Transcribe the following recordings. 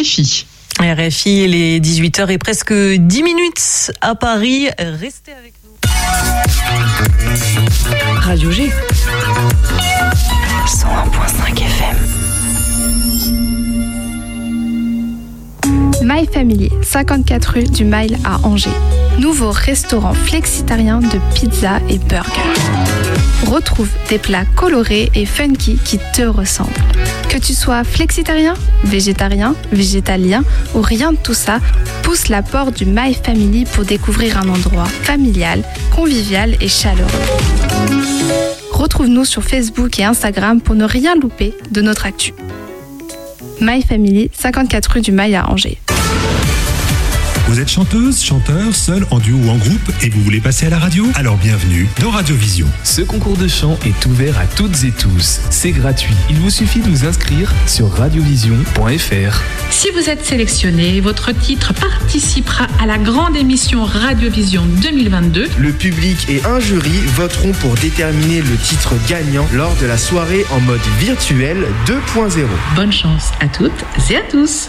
RFI. RFI, les 18h et presque 10 minutes à Paris. Restez avec nous. Radio G. 101.5 FM. My Family, 54 rue du Mile à Angers. Nouveau restaurant flexitarien de pizza et burger. Retrouve des plats colorés et funky qui te ressemblent. Que tu sois flexitarien, végétarien, végétalien ou rien de tout ça, pousse la porte du My Family pour découvrir un endroit familial, convivial et chaleureux. Retrouve-nous sur Facebook et Instagram pour ne rien louper de notre actu. My Family, 54 rue du Mail à Angers. Vous êtes chanteuse, chanteur, seul, en duo ou en groupe et vous voulez passer à la radio? Alors bienvenue dans Radiovision. Ce concours de chant est ouvert à toutes et tous. C'est gratuit. Il vous suffit de vous inscrire sur radiovision.fr. Si vous êtes sélectionné, votre titre participera à la grande émission Radiovision 2022. Le public et un jury voteront pour déterminer le titre gagnant lors de la soirée en mode virtuel 2.0. Bonne chance à toutes et à tous.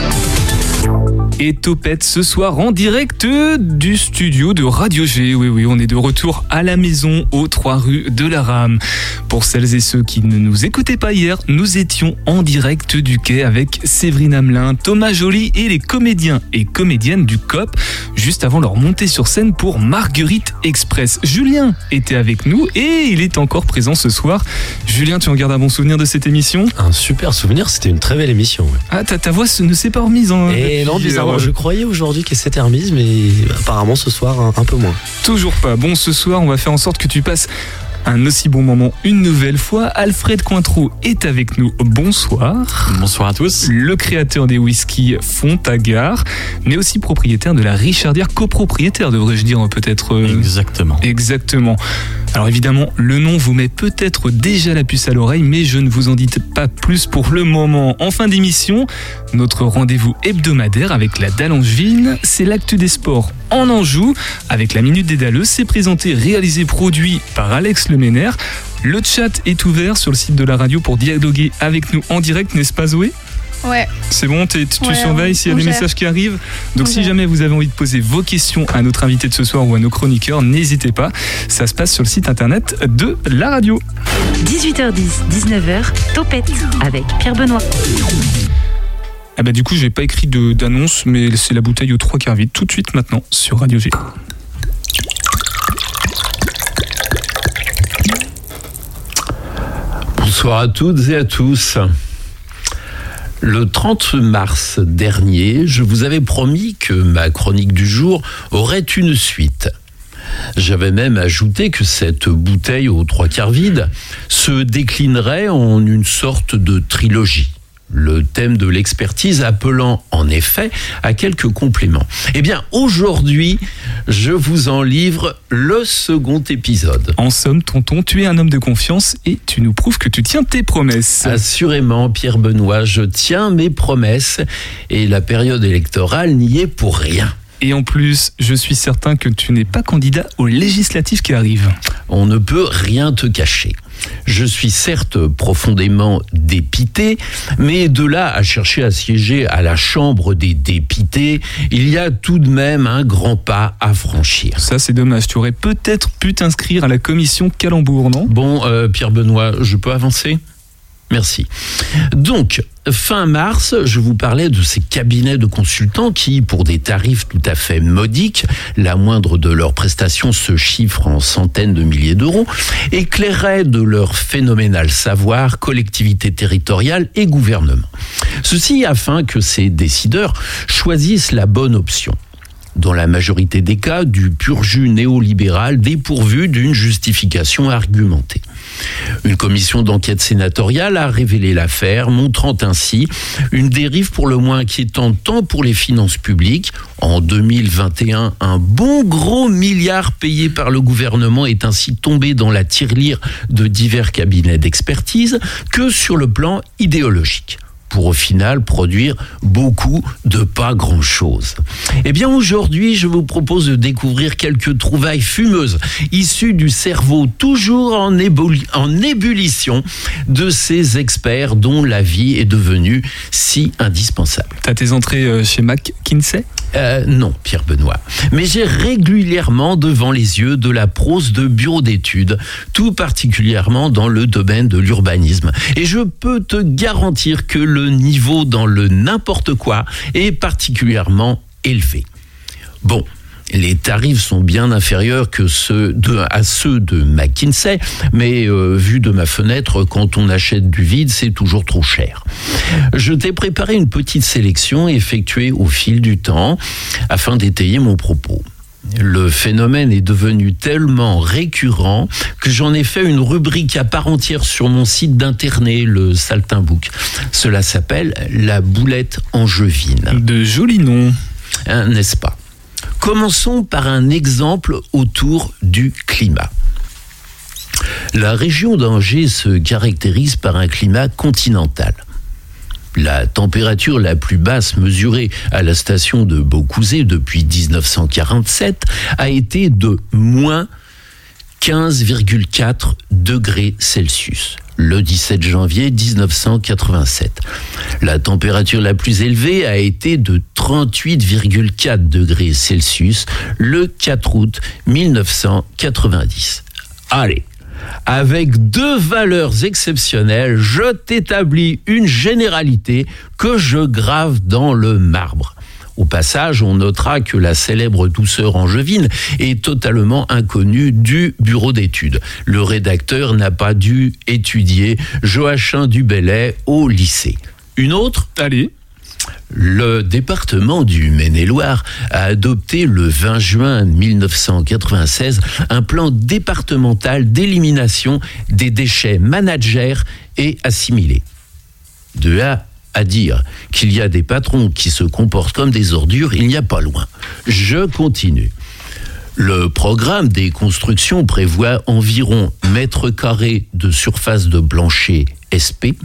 Et Topette ce soir en direct du studio de Radio G. Oui, oui, on est de retour à la maison aux 3 rues de la Rame. Pour celles et ceux qui ne nous écoutaient pas hier, nous étions en direct du quai avec Séverine Hamelin, Thomas Joly et les comédiens et comédiennes du COP juste avant leur montée sur scène pour Marguerite Express. Julien était avec nous et il est encore présent ce soir. Julien, tu en gardes un bon souvenir de cette émission? Un super souvenir, c'était une très belle émission. ouais. Ah, ta, ta voix ne s'est pas remise en. Et non, depuis, je croyais aujourd'hui qu'elle s'était remise, mais apparemment ce soir un, un peu moins. Toujours pas. Bon, ce soir, on va faire en sorte que tu passes un aussi bon moment une nouvelle fois. Alfred Cointreau est avec nous. Bonsoir. Bonsoir à tous. Le créateur des whisky Fontagard, mais aussi propriétaire de la Richardière, copropriétaire, devrais-je dire peut-être. euh, Exactement. Exactement. Alors évidemment, le nom vous met peut-être déjà la puce à l'oreille, mais je ne vous en dis pas plus pour le moment. En fin d'émission, notre rendez-vous hebdomadaire avec la Dalle Angevine, c'est l'actu des sports en Anjou, avec la Minute des Dalleux, c'est présenté, réalisé, produit par Alex Le chat est ouvert sur le site de la radio pour dialoguer avec nous en direct, n'est-ce pas Zoé? Ouais. c'est bon, tu Ouais, surveilles s'il y a des gère. messages qui arrivent? Donc On si gère. jamais vous avez envie de poser vos questions à notre invité de ce soir ou à nos chroniqueurs, n'hésitez pas. Ça se passe sur le site internet de la radio. 18h10, 19h, Topette avec Pierre Benoît. Ah bah du coup, j'ai pas écrit d'annonce, mais c'est la bouteille aux trois quarts vide tout de suite maintenant sur Radio G. Bonsoir à toutes et à tous. Le 30 mars dernier, je vous avais promis que ma chronique du jour aurait une suite. J'avais même ajouté que cette bouteille aux trois quarts vide se déclinerait en une sorte de trilogie. Le thème de l'expertise appelant en effet à quelques compléments. Eh bien, aujourd'hui, je vous en livre le second épisode. En somme, tonton, tu es un homme de confiance et tu nous prouves que tu tiens tes promesses. Assurément, Pierre Benoît, je tiens mes promesses et la période électorale n'y est pour rien. Et en plus, je suis certain que tu n'es pas candidat aux législatives qui arrivent. On ne peut rien te cacher. Je suis certes profondément dépité, mais de là à chercher à siéger à la Chambre des dépités, il y a tout de même un grand pas à franchir. Ça, c'est dommage. Tu aurais peut-être pu t'inscrire à la commission Calembour, non? Bon, euh, Pierre Benoît, je peux avancer? Merci. Donc, fin mars, je vous parlais de ces cabinets de consultants qui, pour des tarifs tout à fait modiques, la moindre de leurs prestations se chiffre en centaines de milliers d'euros, éclairaient de leur phénoménal savoir collectivités territoriales et gouvernement. Ceci afin que ces décideurs choisissent la bonne option dans la majorité des cas, du pur jus néolibéral dépourvu d'une justification argumentée. Une commission d'enquête sénatoriale a révélé l'affaire, montrant ainsi une dérive pour le moins inquiétante tant pour les finances publiques. En 2021, un bon gros milliard payé par le gouvernement est ainsi tombé dans la tirelire de divers cabinets d'expertise que sur le plan idéologique. Pour au final produire beaucoup de pas grand-chose. Eh bien aujourd'hui, je vous propose de découvrir quelques trouvailles fumeuses issues du cerveau toujours en, en ébullition de ces experts dont la vie est devenue si indispensable. T'as tes entrées euh, chez McKinsey euh, non, Pierre Benoît. Mais j'ai régulièrement devant les yeux de la prose de bureau d'études, tout particulièrement dans le domaine de l'urbanisme. Et je peux te garantir que le niveau dans le n'importe quoi est particulièrement élevé. Bon, les tarifs sont bien inférieurs que ceux de, à ceux de McKinsey, mais euh, vu de ma fenêtre, quand on achète du vide, c'est toujours trop cher. Je t'ai préparé une petite sélection effectuée au fil du temps afin d'étayer mon propos. Le phénomène est devenu tellement récurrent que j'en ai fait une rubrique à part entière sur mon site d'internet, le Saltimbook. Cela s'appelle la boulette angevine. De jolis noms. Hein, n'est-ce pas? Commençons par un exemple autour du climat. La région d'Angers se caractérise par un climat continental. La température la plus basse mesurée à la station de Beaucouzé depuis 1947 a été de moins 15,4 degrés Celsius le 17 janvier 1987. La température la plus élevée a été de 38,4 degrés Celsius le 4 août 1990. Allez, avec deux valeurs exceptionnelles, je t'établis une généralité que je grave dans le marbre. Au passage, on notera que la célèbre douceur angevine est totalement inconnue du bureau d'études. Le rédacteur n'a pas dû étudier Joachim Dubellay au lycée. Une autre? Allez. Le département du Maine-et-Loire a adopté le 20 juin 1996 un plan départemental d'élimination des déchets managers et assimilés. De A à dire qu'il y a des patrons qui se comportent comme des ordures, il n'y a pas loin. Je continue. Le programme des constructions prévoit environ mètres carrés de surface de plancher SP,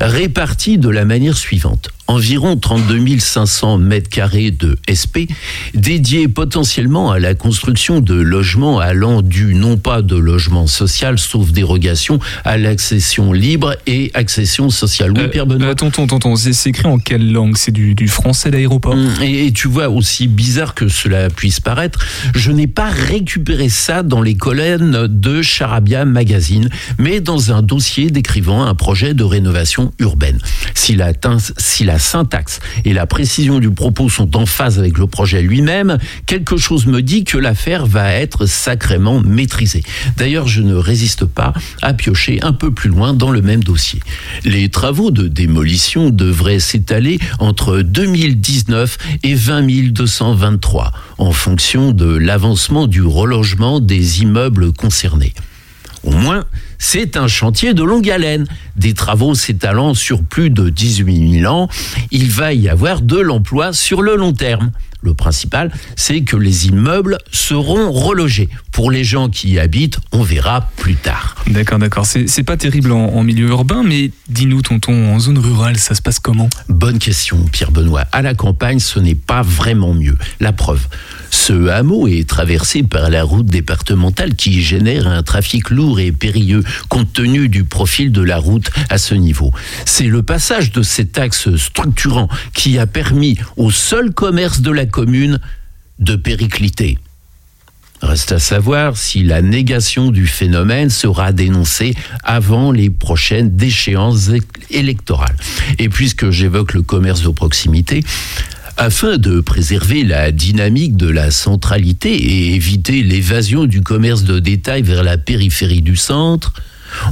répartis de la manière suivante environ 32 500 mètres carrés de SP, dédiés potentiellement à la construction de logements allant du non pas de logement social, sauf dérogation, à l'accession libre et accession sociale. Oui, euh, Pierre Benoît. Euh, tonton, tonton, c'est écrit en quelle langue? C'est du, français d'aéroport? Hum, et, tu vois, aussi bizarre que cela puisse paraître, je n'ai pas récupéré ça dans les colonnes de Charabia Magazine, mais dans un dossier décrivant un projet de rénovation urbaine. Si la, syntaxe et la précision du propos sont en phase avec le projet lui-même, quelque chose me dit que l'affaire va être sacrément maîtrisée. D'ailleurs, je ne résiste pas à piocher un peu plus loin dans le même dossier. Les travaux de démolition devraient s'étaler entre 2019 et 20 223 en fonction de l'avancement du relogement des immeubles concernés. Au moins, c'est un chantier de longue haleine. Des travaux s'étalant sur plus de 18 000 ans, il va y avoir de l'emploi sur le long terme. Le principal, c'est que les immeubles seront relogés. Pour les gens qui y habitent, on verra plus tard. D'accord, d'accord. C'est pas terrible en, milieu urbain, mais dis-nous, tonton, en zone rurale, ça se passe comment? Bonne question, Pierre Benoît. À la campagne, ce n'est pas vraiment mieux. La preuve. Ce hameau est traversé par la route départementale qui génère un trafic lourd et périlleux compte tenu du profil de la route à ce niveau. C'est le passage de cet axe structurant qui a permis au seul commerce de la commune de péricliter. Reste à savoir si la négation du phénomène sera dénoncée avant les prochaines déchéances électorales. Et puisque j'évoque le commerce de proximité, afin de préserver la dynamique de la centralité et éviter l'évasion du commerce de détail vers la périphérie du centre,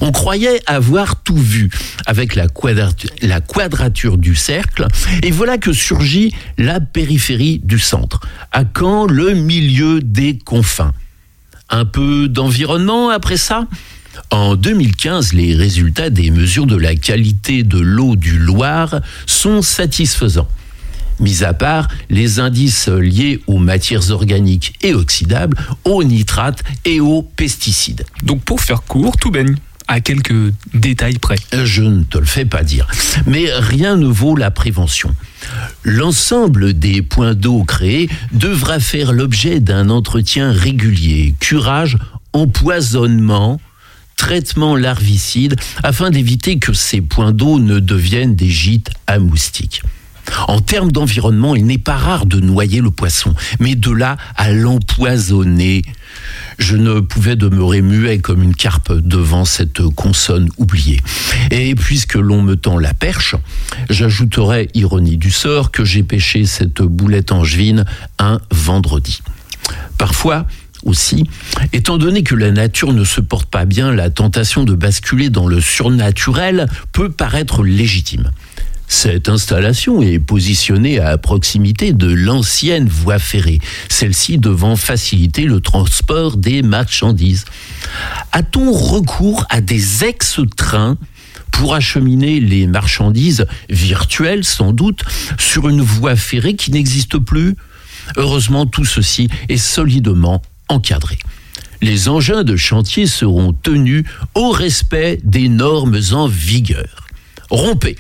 on croyait avoir tout vu avec la quadrature, du cercle, et voilà que surgit la périphérie du centre. À quand le milieu des confins? Un peu d'environnement après ça? En 2015, les résultats des mesures de la qualité de l'eau du Loire sont satisfaisants mis à part les indices liés aux matières organiques et oxydables, aux nitrates et aux pesticides. Donc pour faire court, tout baigne à quelques détails près. Je ne te le fais pas dire. Mais rien ne vaut la prévention. L'ensemble des points d'eau créés devra faire l'objet d'un entretien régulier, curage, empoisonnement, traitement larvicide, afin d'éviter que ces points d'eau ne deviennent des gîtes à moustiques. En termes d'environnement, il n'est pas rare de noyer le poisson, mais de là à l'empoisonner. Je ne pouvais demeurer muet comme une carpe devant cette consonne oubliée. Et puisque l'on me tend la perche, j'ajouterai, ironie du sort, que j'ai pêché cette boulette angevine un vendredi. Parfois, aussi, étant donné que la nature ne se porte pas bien, la tentation de basculer dans le surnaturel peut paraître légitime. Cette installation est positionnée à proximité de l'ancienne voie ferrée, celle-ci devant faciliter le transport des marchandises. A-t-on recours à des ex-trains pour acheminer les marchandises virtuelles sans doute sur une voie ferrée qui n'existe plus? Heureusement, tout ceci est solidement encadré. Les engins de chantier seront tenus au respect des normes en vigueur rompez.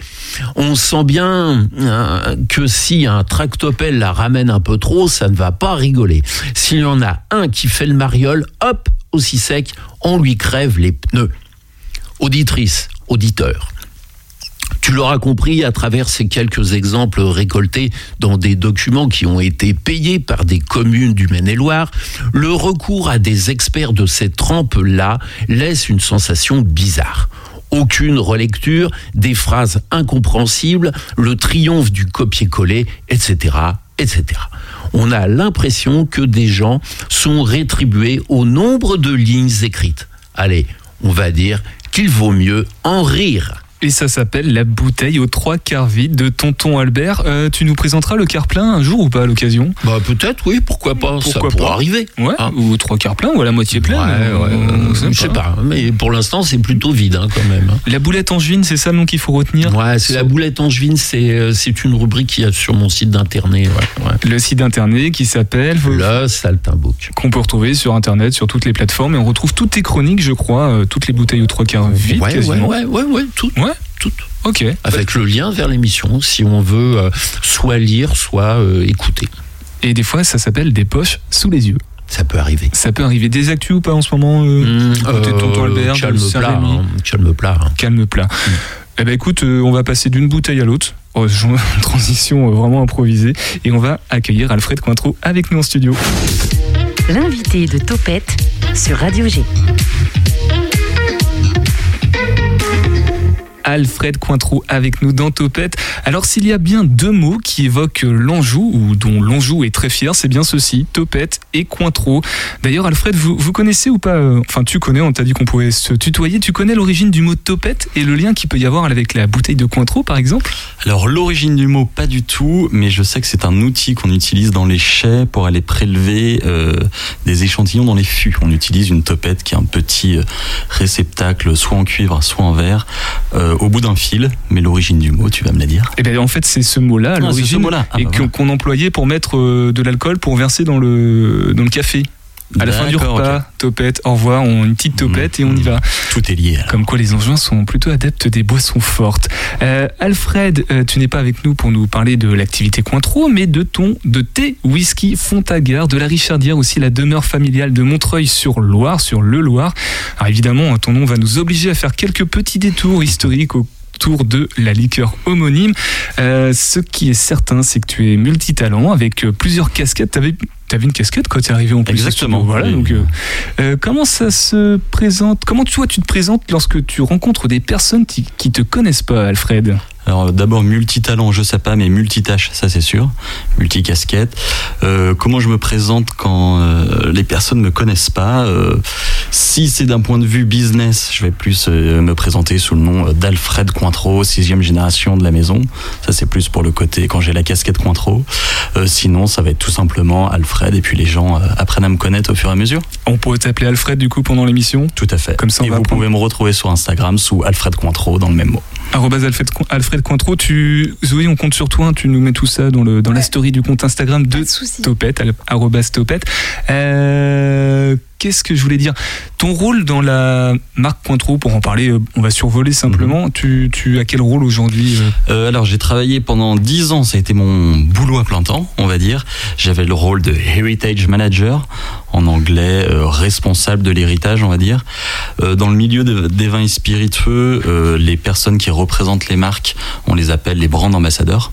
On sent bien euh, que si un tractopelle la ramène un peu trop, ça ne va pas rigoler. S'il y en a un qui fait le mariole, hop, aussi sec, on lui crève les pneus. Auditrice, auditeur. Tu l'auras compris à travers ces quelques exemples récoltés dans des documents qui ont été payés par des communes du Maine-et-Loire, le recours à des experts de cette trempe-là laisse une sensation bizarre aucune relecture, des phrases incompréhensibles, le triomphe du copier-coller, etc., etc. On a l'impression que des gens sont rétribués au nombre de lignes écrites. Allez, on va dire qu'il vaut mieux en rire. Et ça s'appelle la bouteille aux trois quarts vide de Tonton Albert. Euh, tu nous présenteras le quart plein un jour ou pas à l'occasion? Bah peut-être, oui, pourquoi pas. Pourquoi ça pas arriver. Ouais, hein. ou trois quarts plein ou à la moitié plein. Ouais, ouais, on euh, je sais pas, mais pour l'instant c'est plutôt vide hein, quand même. hein. La boulette angevine, c'est ça le nom qu'il faut retenir? Ouais, c'est la boulette angevine, c'est euh, c'est une rubrique qu'il y a sur mon site d'internet. Ouais, ouais. Le site internet qui s'appelle Le Saltimbook. qu'on peut retrouver sur internet, sur toutes les plateformes et on retrouve toutes tes chroniques, je crois, euh, toutes les bouteilles aux trois quarts vides Ouais, ouais, quasiment. ouais, ouais, ouais, Ouais. tout. Ok. Avec le lien vers l'émission, si on veut euh, soit lire, soit euh, écouter. Et des fois, ça s'appelle des poches sous les yeux. Ça peut arriver. Ça peut arriver. Des actus ou pas en ce moment euh, Mmh, côté de Tonton euh, Albert, de calme plat, hein, calme plat. hein. Calme plat. Eh ben écoute, euh, on va passer d'une bouteille à l'autre. Oh, transition euh, vraiment improvisée. Et on va accueillir Alfred Cointreau avec nous en studio. L'invité de Topette sur Radio G. Alfred Cointreau avec nous dans Topette. Alors s'il y a bien deux mots qui évoquent l'Anjou, ou dont l'Anjou est très fier, c'est bien ceci, Topette et Cointreau. D'ailleurs Alfred, vous, vous connaissez ou pas, euh, enfin tu connais, on t'a dit qu'on pouvait se tutoyer, tu connais l'origine du mot Topette et le lien qu'il peut y avoir avec la bouteille de Cointreau par exemple? Alors l'origine du mot pas du tout, mais je sais que c'est un outil qu'on utilise dans les chais pour aller prélever euh, des échantillons dans les fûts. On utilise une topette qui est un petit euh, réceptacle, soit en cuivre, soit en verre, au bout d'un fil. Mais l'origine du mot, tu vas me la dire. Et bien en fait c'est ce mot-là Ah, l'origine. Ah, et bah qu'on voilà. qu'on employait pour mettre euh, de l'alcool pour verser dans le, dans le café. À la fin du repas, topette, au revoir, on, une petite topette et on y va. Tout est lié. alors. Comme quoi les Angevins sont plutôt adeptes des boissons fortes. Euh, Alfred, euh, tu n'es pas avec nous pour nous parler de l'activité Cointreau, mais de ton, de tes whisky Fontagar, de la Richardière, aussi la demeure familiale de Montreuil-sur-Loire, sur le Loire. Alors évidemment, ton nom va nous obliger à faire quelques petits détours historiques autour de la liqueur homonyme. Euh, ce qui est certain, c'est que tu es multitalent avec plusieurs casquettes. T'avais T'avais une casquette quand tu es arrivé en plus. Exactement. Voilà. Oui. Donc, euh, euh, comment ça se présente Comment toi tu te présentes lorsque tu rencontres des personnes qui, qui te connaissent pas, Alfred? Alors d'abord multitalent, je sais pas, mais multitâche, ça c'est sûr, multicasquette. Euh, comment je me présente quand euh, les personnes me connaissent pas Euh, Si c'est d'un point de vue business, je vais plus euh, me présenter sous le nom euh, d'Alfred Cointreau, sixième génération de la maison. Ça c'est plus pour le côté quand j'ai la casquette Cointreau. Euh, sinon, ça va être tout simplement Alfred et puis les gens euh, apprennent à me connaître au fur et à mesure. On pourrait t'appeler Alfred du coup pendant l'émission Tout à fait. Comme ça, on et va vous prendre- pouvez me retrouver sur Instagram sous Alfred Cointreau dans le même mot. Alfred, Alfred Cointreau, tu, Zoé, on compte sur toi, hein, tu nous mets tout ça dans, le, dans la story du compte Instagram de de souci. Topette, Topette. Euh, qu'est-ce que je voulais dire? Ton rôle dans la marque Cointreau, pour en parler, euh, on va survoler simplement. tu, tu as quel rôle aujourd'hui euh? Euh, alors j'ai travaillé pendant 10 ans, ça a été mon boulot à plein temps, on va dire. J'avais le rôle de Heritage Manager, en anglais euh, responsable de l'héritage, on va dire. Euh, dans le milieu de- des vins et spiritueux, les personnes qui représentent les marques, on les appelle les brand ambassadeurs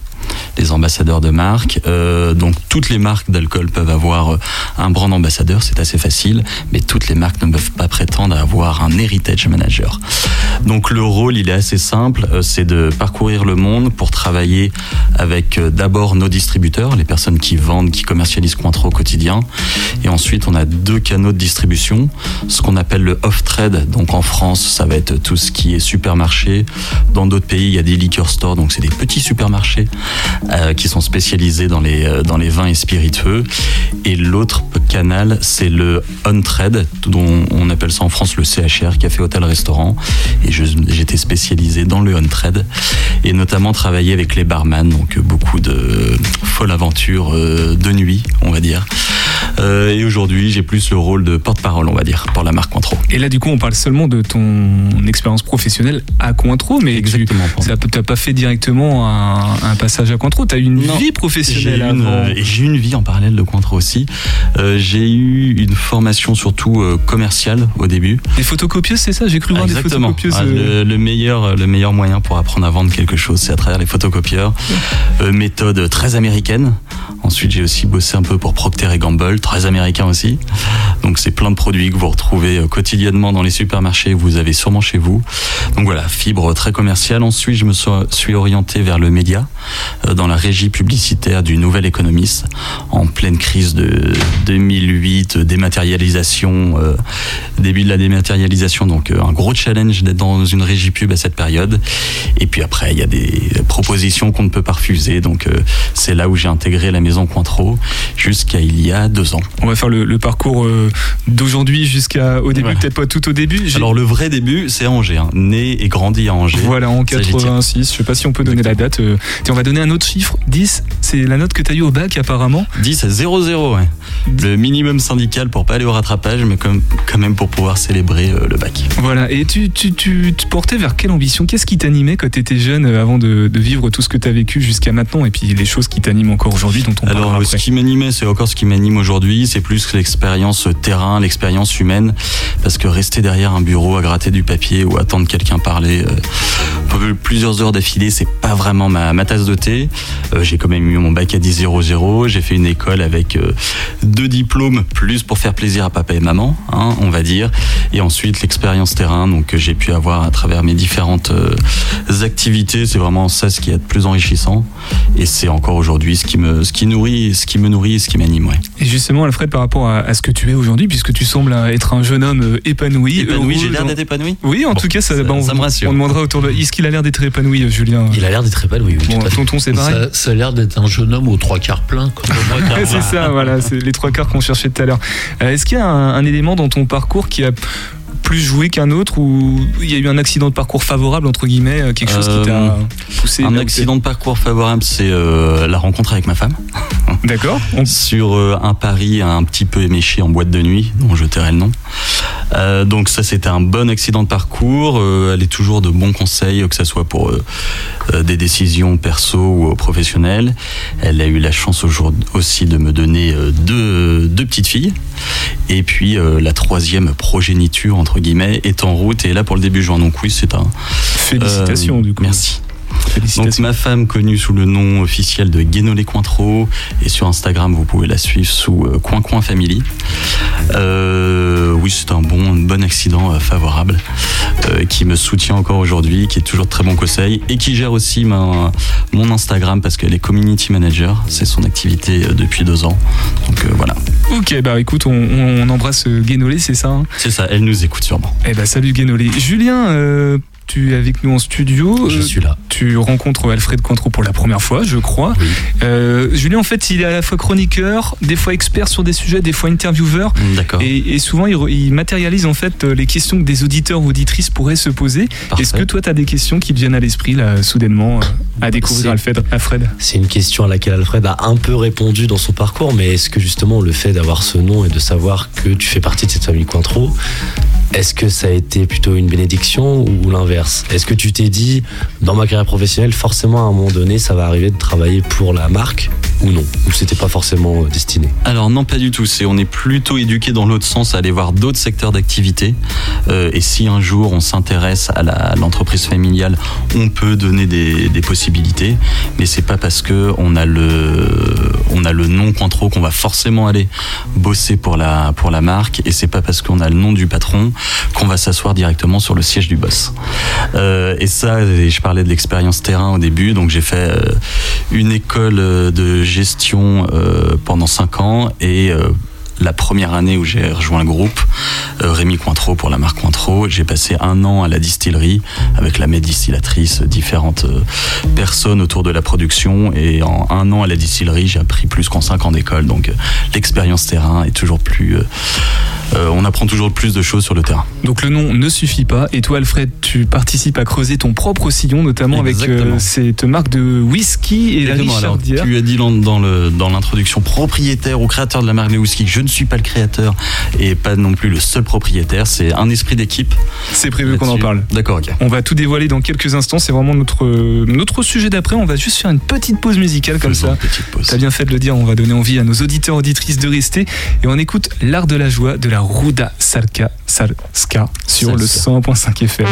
les ambassadeurs de marque. Euh, donc toutes les marques d'alcool peuvent avoir euh, un brand ambassadeur, c'est assez facile, mais toutes les marques ne peuvent pas prétendre avoir un heritage manager. Donc le rôle, il est assez simple, euh, c'est de parcourir le monde pour travailler avec euh, d'abord nos distributeurs, les personnes qui vendent, qui commercialisent Cointreau au quotidien, et ensuite on a deux canaux de distribution, ce qu'on appelle le off-trade. Donc en France, ça va être tout ce qui est supermarché. Dans d'autres pays, il y a des liquor stores, donc c'est des petits supermarchés euh, qui sont spécialisés dans les, euh, dans les vins et spiritueux. Et l'autre canal, c'est le on-trade, dont on appelle ça en France le CHR, café, hôtel, restaurant. Et j'étais spécialisé dans le on-trade et notamment travailler avec les barman, donc beaucoup de folles aventures euh, de nuit, on va dire. Euh, et aujourd'hui, j'ai plus le rôle de porte-parole, on va dire, pour la marque Cointreau. Et là, du coup, on parle seulement de ton expérience professionnelle à Cointreau, mais Exactement. tu n'as pas fait directement un, un passage à Cointreau. Tu as une Non. vie J'ai professionnelle une, avant. euh, et j'ai eu une vie en parallèle de Cointreau aussi. Euh, j'ai eu une formation surtout commerciale au début. Des photocopieuses, c'est ça? J'ai cru voir Exactement. des photocopieuses. Ah, le, le meilleur, le meilleur moyen pour apprendre à vendre quelque chose, c'est à travers les photocopieurs. Euh, méthode très américaine. Ensuite, j'ai aussi bossé un peu pour Procter Gamble, très américain aussi. Donc, c'est plein de produits que vous retrouvez euh, quotidiennement dans les supermarchés, vous avez sûrement chez vous. Donc voilà, fibre très commerciale. Ensuite, je me suis orienté vers le média, euh, dans la régie publicitaire du Nouvel Économiste, en pleine crise de 2008, euh, dématérialisation, début de la dématérialisation. Donc, un gros challenge d'être dans une régie pub à cette période. Et puis après, il y a des propositions qu'on ne peut pas refuser. Donc, c'est là où j'ai intégré la maison Cointreau jusqu'à il y a deux. On va faire le, le parcours euh, d'aujourd'hui jusqu'à au début, Ouais. peut-être pas tout au début. Alors, le vrai début, c'est Angers. hein. Né et grandi à Angers. Voilà, en Ça, j'y tiens. 86. Je sais pas si on peut donner la date. euh. Tiens, on va donner un autre chiffre. 10, c'est la note que tu as eu au bac apparemment. 10 à 0-0, ouais. Le minimum syndical pour pas aller au rattrapage, mais comme, quand même pour pouvoir célébrer euh, le bac. Voilà, et tu, tu, portais vers quelle ambition? Qu'est-ce qui t'animait quand tu étais jeune euh, avant de, de vivre tout ce que tu as vécu jusqu'à maintenant et puis les choses qui t'animent encore aujourd'hui dont on Alors, parlera euh, après? ce qui m'animait, c'est encore ce qui m'anime aujourd'hui, c'est plus l'expérience terrain, l'expérience humaine, parce que rester derrière un bureau à gratter du papier ou attendre quelqu'un parler euh, plusieurs heures d'affilée, c'est pas vraiment ma, tasse de thé. Euh, j'ai quand même eu mon bac à 10 00, j'ai fait une école avec euh, deux diplômes, plus pour faire plaisir à papa et maman, hein, on va dire, et ensuite l'expérience terrain, donc que j'ai pu avoir à travers mes différentes activités, c'est vraiment ça ce qui est de plus enrichissant, et c'est encore aujourd'hui ce qui me, ce qui nourrit, ce qui me nourrit, et ce qui m'anime, ouais. Et justement, Alfred, par rapport à, à ce que tu es aujourd'hui, puisque tu sembles être un jeune homme euh, épanoui. Épanoui, j'ai l'air d'être épanoui. Oui, en Bon, tout cas, ça, ça- bah, on, ça me rassure. on demandera autour de. Est-ce qu'il a l'air d'être épanoui, euh, Julien Il a l'air d'être épanoui. Oui, Bon, tout à fait. tonton, c'est pareil. Ça, ça a l'air d'être un jeune homme aux trois quarts plein. Comme Ouais, c'est ça, voilà, c'est les trois quarts qu'on cherchait tout à l'heure. Euh, Est-ce qu'il y a un, un élément dans ton parcours qui a plus joué qu'un autre ou il y a eu un accident de parcours favorable entre guillemets, euh, quelque chose qui t'a Euh, poussé Un accident de parcours favorable, c'est euh, la rencontre avec ma femme. D'accord. On- Sur un pari un petit peu éméché en boîte de nuit, dont je tairai le nom. Euh, donc ça, c'était un bon accident de parcours. Euh, elle est toujours de bons conseils, que ce soit pour euh, des décisions perso ou professionnelles. Elle a eu la chance aujourd'hui aussi de me donner deux, deux petites filles. Et puis la troisième progéniture, entre guillemets, est en route et est là pour le début juin. Donc oui, c'est un... Félicitations euh, du coup. Merci. Donc ma femme connue sous le nom officiel de Guénolé Cointreau et sur Instagram vous pouvez la suivre sous euh, Coin Coin Family. Euh, oui c'est un bon, un bon accident euh, favorable euh, qui me soutient encore aujourd'hui, qui est toujours de très bons conseils et qui gère aussi ma- mon Instagram parce qu'elle est community manager, c'est son activité euh, depuis deux ans. Donc voilà, Ok, bah écoute, on, on embrasse Guénolé, c'est ça hein? C'est ça, elle nous écoute sûrement. Eh bah salut Guénolé. Julien, euh, tu es avec nous en studio. Je Euh, suis là. Tu rencontres Alfred Cointreau pour la première fois, je crois. Oui. Euh, Julien, en fait, il est à la fois chroniqueur, des fois expert sur des sujets, des fois intervieweur. D'accord. Et, et souvent, il, matérialise en fait euh, les questions que des auditeurs ou auditrices pourraient se poser. Est-ce que toi, tu as des questions qui te viennent à l'esprit, là, soudainement, à découvrir Alfred, Alfred C'est une question à laquelle Alfred a un peu répondu dans son parcours, mais est-ce que justement le fait d'avoir ce nom et de savoir que tu fais partie de cette famille Cointreau, est-ce que ça a été plutôt une bénédiction ou l'inverse? Est-ce que tu t'es dit, dans ma carrière professionnelle, forcément à un moment donné, ça va arriver de travailler pour la marque? Ou non Ou c'était pas forcément euh, destiné Alors non, pas du tout. C'est on est plutôt éduqué dans l'autre sens à aller voir d'autres secteurs d'activité. Euh, et si un jour on s'intéresse à l'entreprise familiale, on peut donner des, possibilités. Mais c'est pas parce que on a le on a le nom Cointreau qu'on va forcément aller bosser pour la pour la marque. Et c'est pas parce qu'on a le nom du patron qu'on va s'asseoir directement sur le siège du boss. Euh, et ça, je parlais de l'expérience terrain au début. Donc j'ai fait une école de gestion euh, pendant cinq ans et euh, la première année où j'ai rejoint le groupe, euh, Rémi Cointreau pour la marque Cointreau, j'ai passé un an à la distillerie avec la maître distillatrice, différentes personnes autour de la production et en un an à la distillerie, j'ai appris plus qu'en cinq ans d'école. Donc l'expérience terrain est toujours plus... euh, on apprend toujours plus de choses sur le terrain. Donc le nom ne suffit pas. Et toi, Alfred, tu participes à creuser ton propre sillon, notamment avec euh, cette marque de whisky et la Exactement. Alors, Richardière. tu as dit dans, dans l'introduction propriétaire ou créateur de la marque de whisky. Je ne suis pas le créateur et pas non plus le seul propriétaire. C'est un esprit d'équipe. C'est prévu qu'on en parle. D'accord, ok. On va tout dévoiler dans quelques instants. C'est vraiment notre, notre sujet d'après. On va juste faire une petite pause musicale comme Faisons ça. une petite pause. T'as bien fait de le dire, on va donner envie à nos auditeurs auditrices de rester. Et on écoute L'Art de la joie de la Ruda Salka Salska sur le Salsa. 101.5 FM.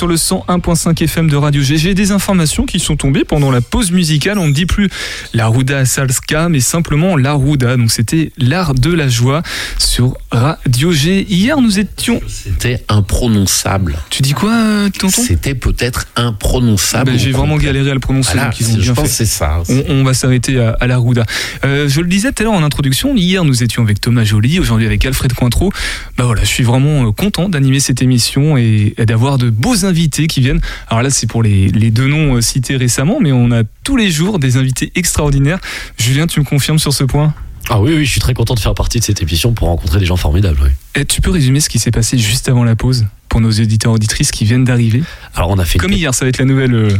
Sur le 101.5 FM de Radio G. J'ai des informations qui sont tombées pendant la pause musicale. On ne dit plus la Ruda Salska, mais simplement la Ruda. Donc c'était l'art de la joie sur Radio G. Hier, nous étions. C'était imprononçable. Tu dis quoi, euh, tonton? C'était peut-être imprononçable. Ben, J'ai vraiment galéré à le prononcer. Voilà, donc ils ont c'est- bien je pense c'est ça. On, on va s'arrêter à, à la Ruda. Euh, je le disais tout à l'heure en introduction, hier nous étions avec Thomas Joly, aujourd'hui avec Alfred Cointreau. Bah voilà, je suis vraiment euh, content d'animer cette émission et, et d'avoir de beaux invités qui viennent. Alors là, c'est pour les, les deux noms euh, cités récemment, mais on a tous les jours des invités extraordinaires. Julien, tu me confirmes sur ce point? Ah oui, oui, je suis très content de faire partie de cette émission pour rencontrer des gens formidables. oui. Et tu peux résumer ce qui s'est passé juste avant la pause pour nos éditeurs auditrices qui viennent d'arriver? Alors on a fait une Comme hier, ça va être la nouvelle. euh,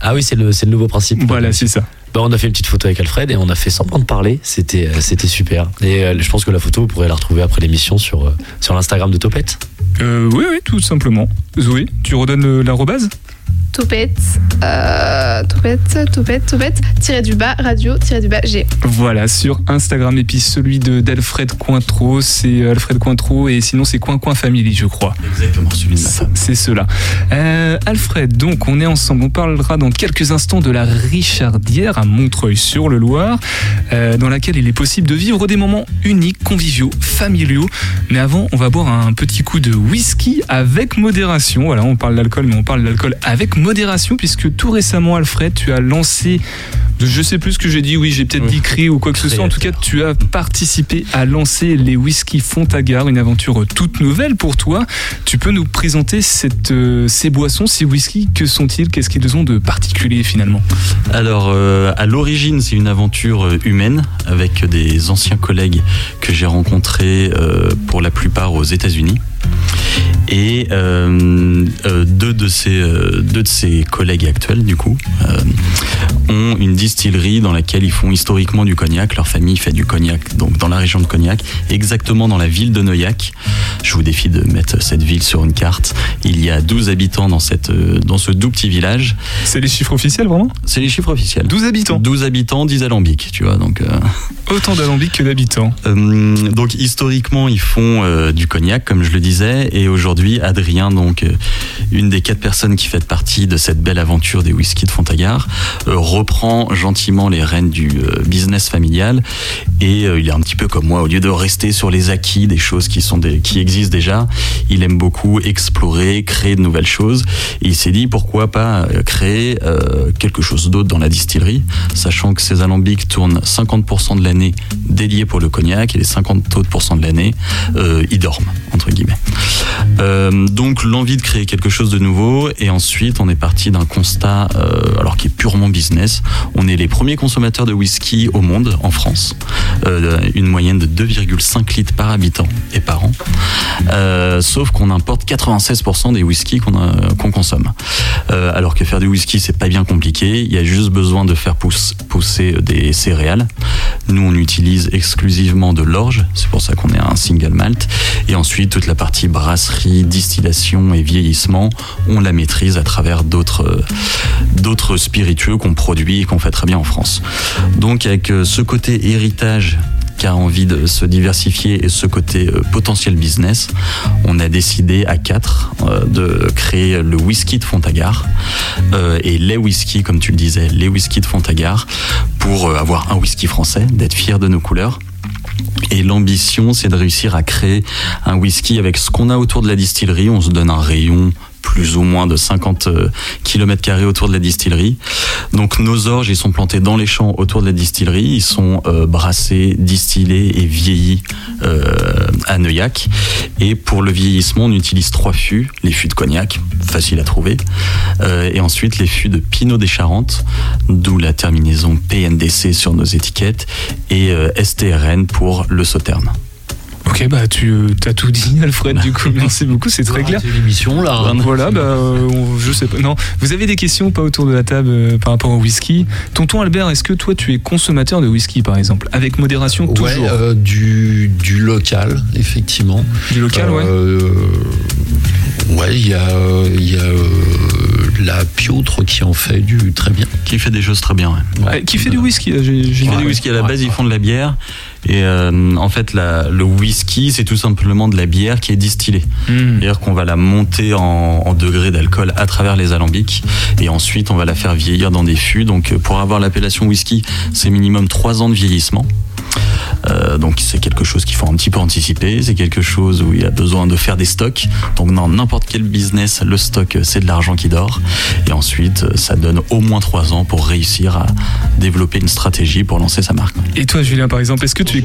Ah oui, c'est le, c'est le nouveau principe. Voilà, c'est ça. Bah, on a fait une petite photo avec Alfred et on a fait semblant de parler. C'était, euh, super. Et euh, je pense que la photo, vous pourrez la retrouver après l'émission sur, euh, sur l'Instagram de Topette. Oui, oui, tout simplement. Zoé, tu redonnes le- l'arrobase Toupette, euh, toupette, toupette, toupette, tiré du bas, radio, tiré du bas, G. Voilà, sur Instagram. Et puis celui de d'Alfred Cointreau, c'est euh, Alfred Cointreau. Et sinon, c'est Coin Coin Family, je crois. Exactement, celui. C'est cela. Euh, Alfred, donc on est ensemble. On parlera dans quelques instants de la Richardière à Montreuil-sur-le-Loir, euh, dans laquelle il est possible de vivre des moments uniques, conviviaux, familiaux. Mais avant, on va boire un petit coup de whisky avec modération. Voilà, on parle d'alcool, mais on parle d'alcool avec modération, puisque tout récemment, Alfred, tu as lancé. Je sais plus ce que j'ai dit, oui, j'ai peut-être dit cri ou quoi que ce soit. En tout cas, tu as participé à lancer les whisky Fontagar, une aventure toute nouvelle pour toi. Tu peux nous présenter cette, euh, ces boissons, ces whisky Que sont-ils Qu'est-ce qu'ils ont de particulier finalement? Alors, euh, à l'origine, c'est une aventure euh, humaine avec des anciens collègues que j'ai rencontrés euh, pour la plupart aux États-Unis. Et euh, euh, deux, de ces, euh, deux de ses collègues actuels, du coup, ont une distillerie dans laquelle ils font historiquement du cognac. Leur famille fait du cognac, donc dans la région de Cognac, exactement dans la ville de Neuillac. Je vous défie de mettre cette ville sur une carte. Il y a 12 habitants dans, cette, dans ce doux petit village. C'est les chiffres officiels, vraiment? C'est les chiffres officiels. 12 habitants 12 habitants, 10 alambics, tu vois. Donc, Autant d'alambics que d'habitants. donc historiquement, ils font du cognac, comme je le disais, et aujourd'hui, Adrien, donc euh, une des quatre personnes qui fait partie de cette belle aventure des whisky de Fontagar, euh, reprend gentiment les rênes du euh, business familial, et il est un petit peu comme moi, au lieu de rester sur les acquis des choses qui sont des, qui existent déjà, il aime beaucoup explorer, créer de nouvelles choses, et il s'est dit pourquoi pas créer quelque chose d'autre dans la distillerie, sachant que ces alambics tournent 50% de l'année dédiés pour le cognac et les 50 autres de l'année, euh, ils dorment, entre guillemets. Euh, donc l'envie de créer quelque chose de nouveau et ensuite on est parti d'un constat euh, alors qui est purement On est les premiers consommateurs de whisky au monde en France, euh, une moyenne de 2,5 litres par habitant et par an. Euh, sauf qu'on importe 96% des whiskies qu'on a- qu'on consomme. Euh, alors que faire du whisky c'est pas bien compliqué, il y a juste besoin de faire pousse- pousser des céréales. Nous on utilise exclusivement de l'orge, c'est pour ça qu'on est un single malt. Et ensuite toute la partie brasserie, distillation et vieillissement, on la maîtrise à travers euh, d'autres spiritueux qu'on produit et qu'on fait très bien en France. Donc avec euh, ce côté héritage qui a envie de se diversifier et ce côté euh, potentiel business, on a décidé à quatre euh, de créer le whisky de Fontagar et les whisky, comme tu le disais, les whisky de Fontagar pour avoir un whisky français, d'être fier de nos couleurs. Et l'ambition, c'est de réussir à créer un whisky avec ce qu'on a autour de la distillerie. On se donne un rayon plus ou moins de 50 km carrés autour de la distillerie. Donc nos orges, ils sont plantés dans les champs autour de la distillerie. Ils sont euh, brassés, distillés et vieillis euh, à Neuillac. Et pour le vieillissement, on utilise trois fûts. Les fûts de cognac, facile à trouver. Euh, et ensuite les fûts de Pinot des Charentes, d'où la terminaison PNDC sur nos étiquettes. Et euh, STRN pour le sauterne. Ok, bah tu as tout dit, Alfred, du coup, merci beaucoup, c'est très clair. l'émission là. Voilà, bah, euh, on- je sais pas. Non, vous avez des questions pas autour de la table euh, par rapport au whisky? Tonton Albert, est-ce que toi tu es consommateur de whisky par exemple? Avec modération toujours Ouais, euh, du, du local, effectivement. Du local, ouais. Euh, Ouais, il y a, euh, il y a la Piautre qui en fait du très bien. Qui fait des choses très bien, ouais. Ouais, Qui fait du whisky euh, j'ai- j'ai- Qui fait du whisky à la base, ils font de la bière. Et euh, en fait, la- le whisky, c'est tout simplement de la bière qui est distillée. Hmm. C'est-à-dire qu'on va la monter en, en degrés d'alcool à travers les alambics. Et ensuite, on va la faire vieillir dans des fûts. Donc, euh, pour avoir l'appellation whisky, c'est minimum 3 ans de vieillissement. Euh, donc c'est quelque chose qu'il faut un petit peu anticiper, c'est quelque chose où il y a besoin de faire des stocks. Donc dans n'importe quel business, le stock c'est de l'argent qui dort. Et ensuite ça donne au moins trois ans pour réussir à développer une stratégie pour lancer sa marque. Et toi, Julien, par exemple, est-ce que tu es.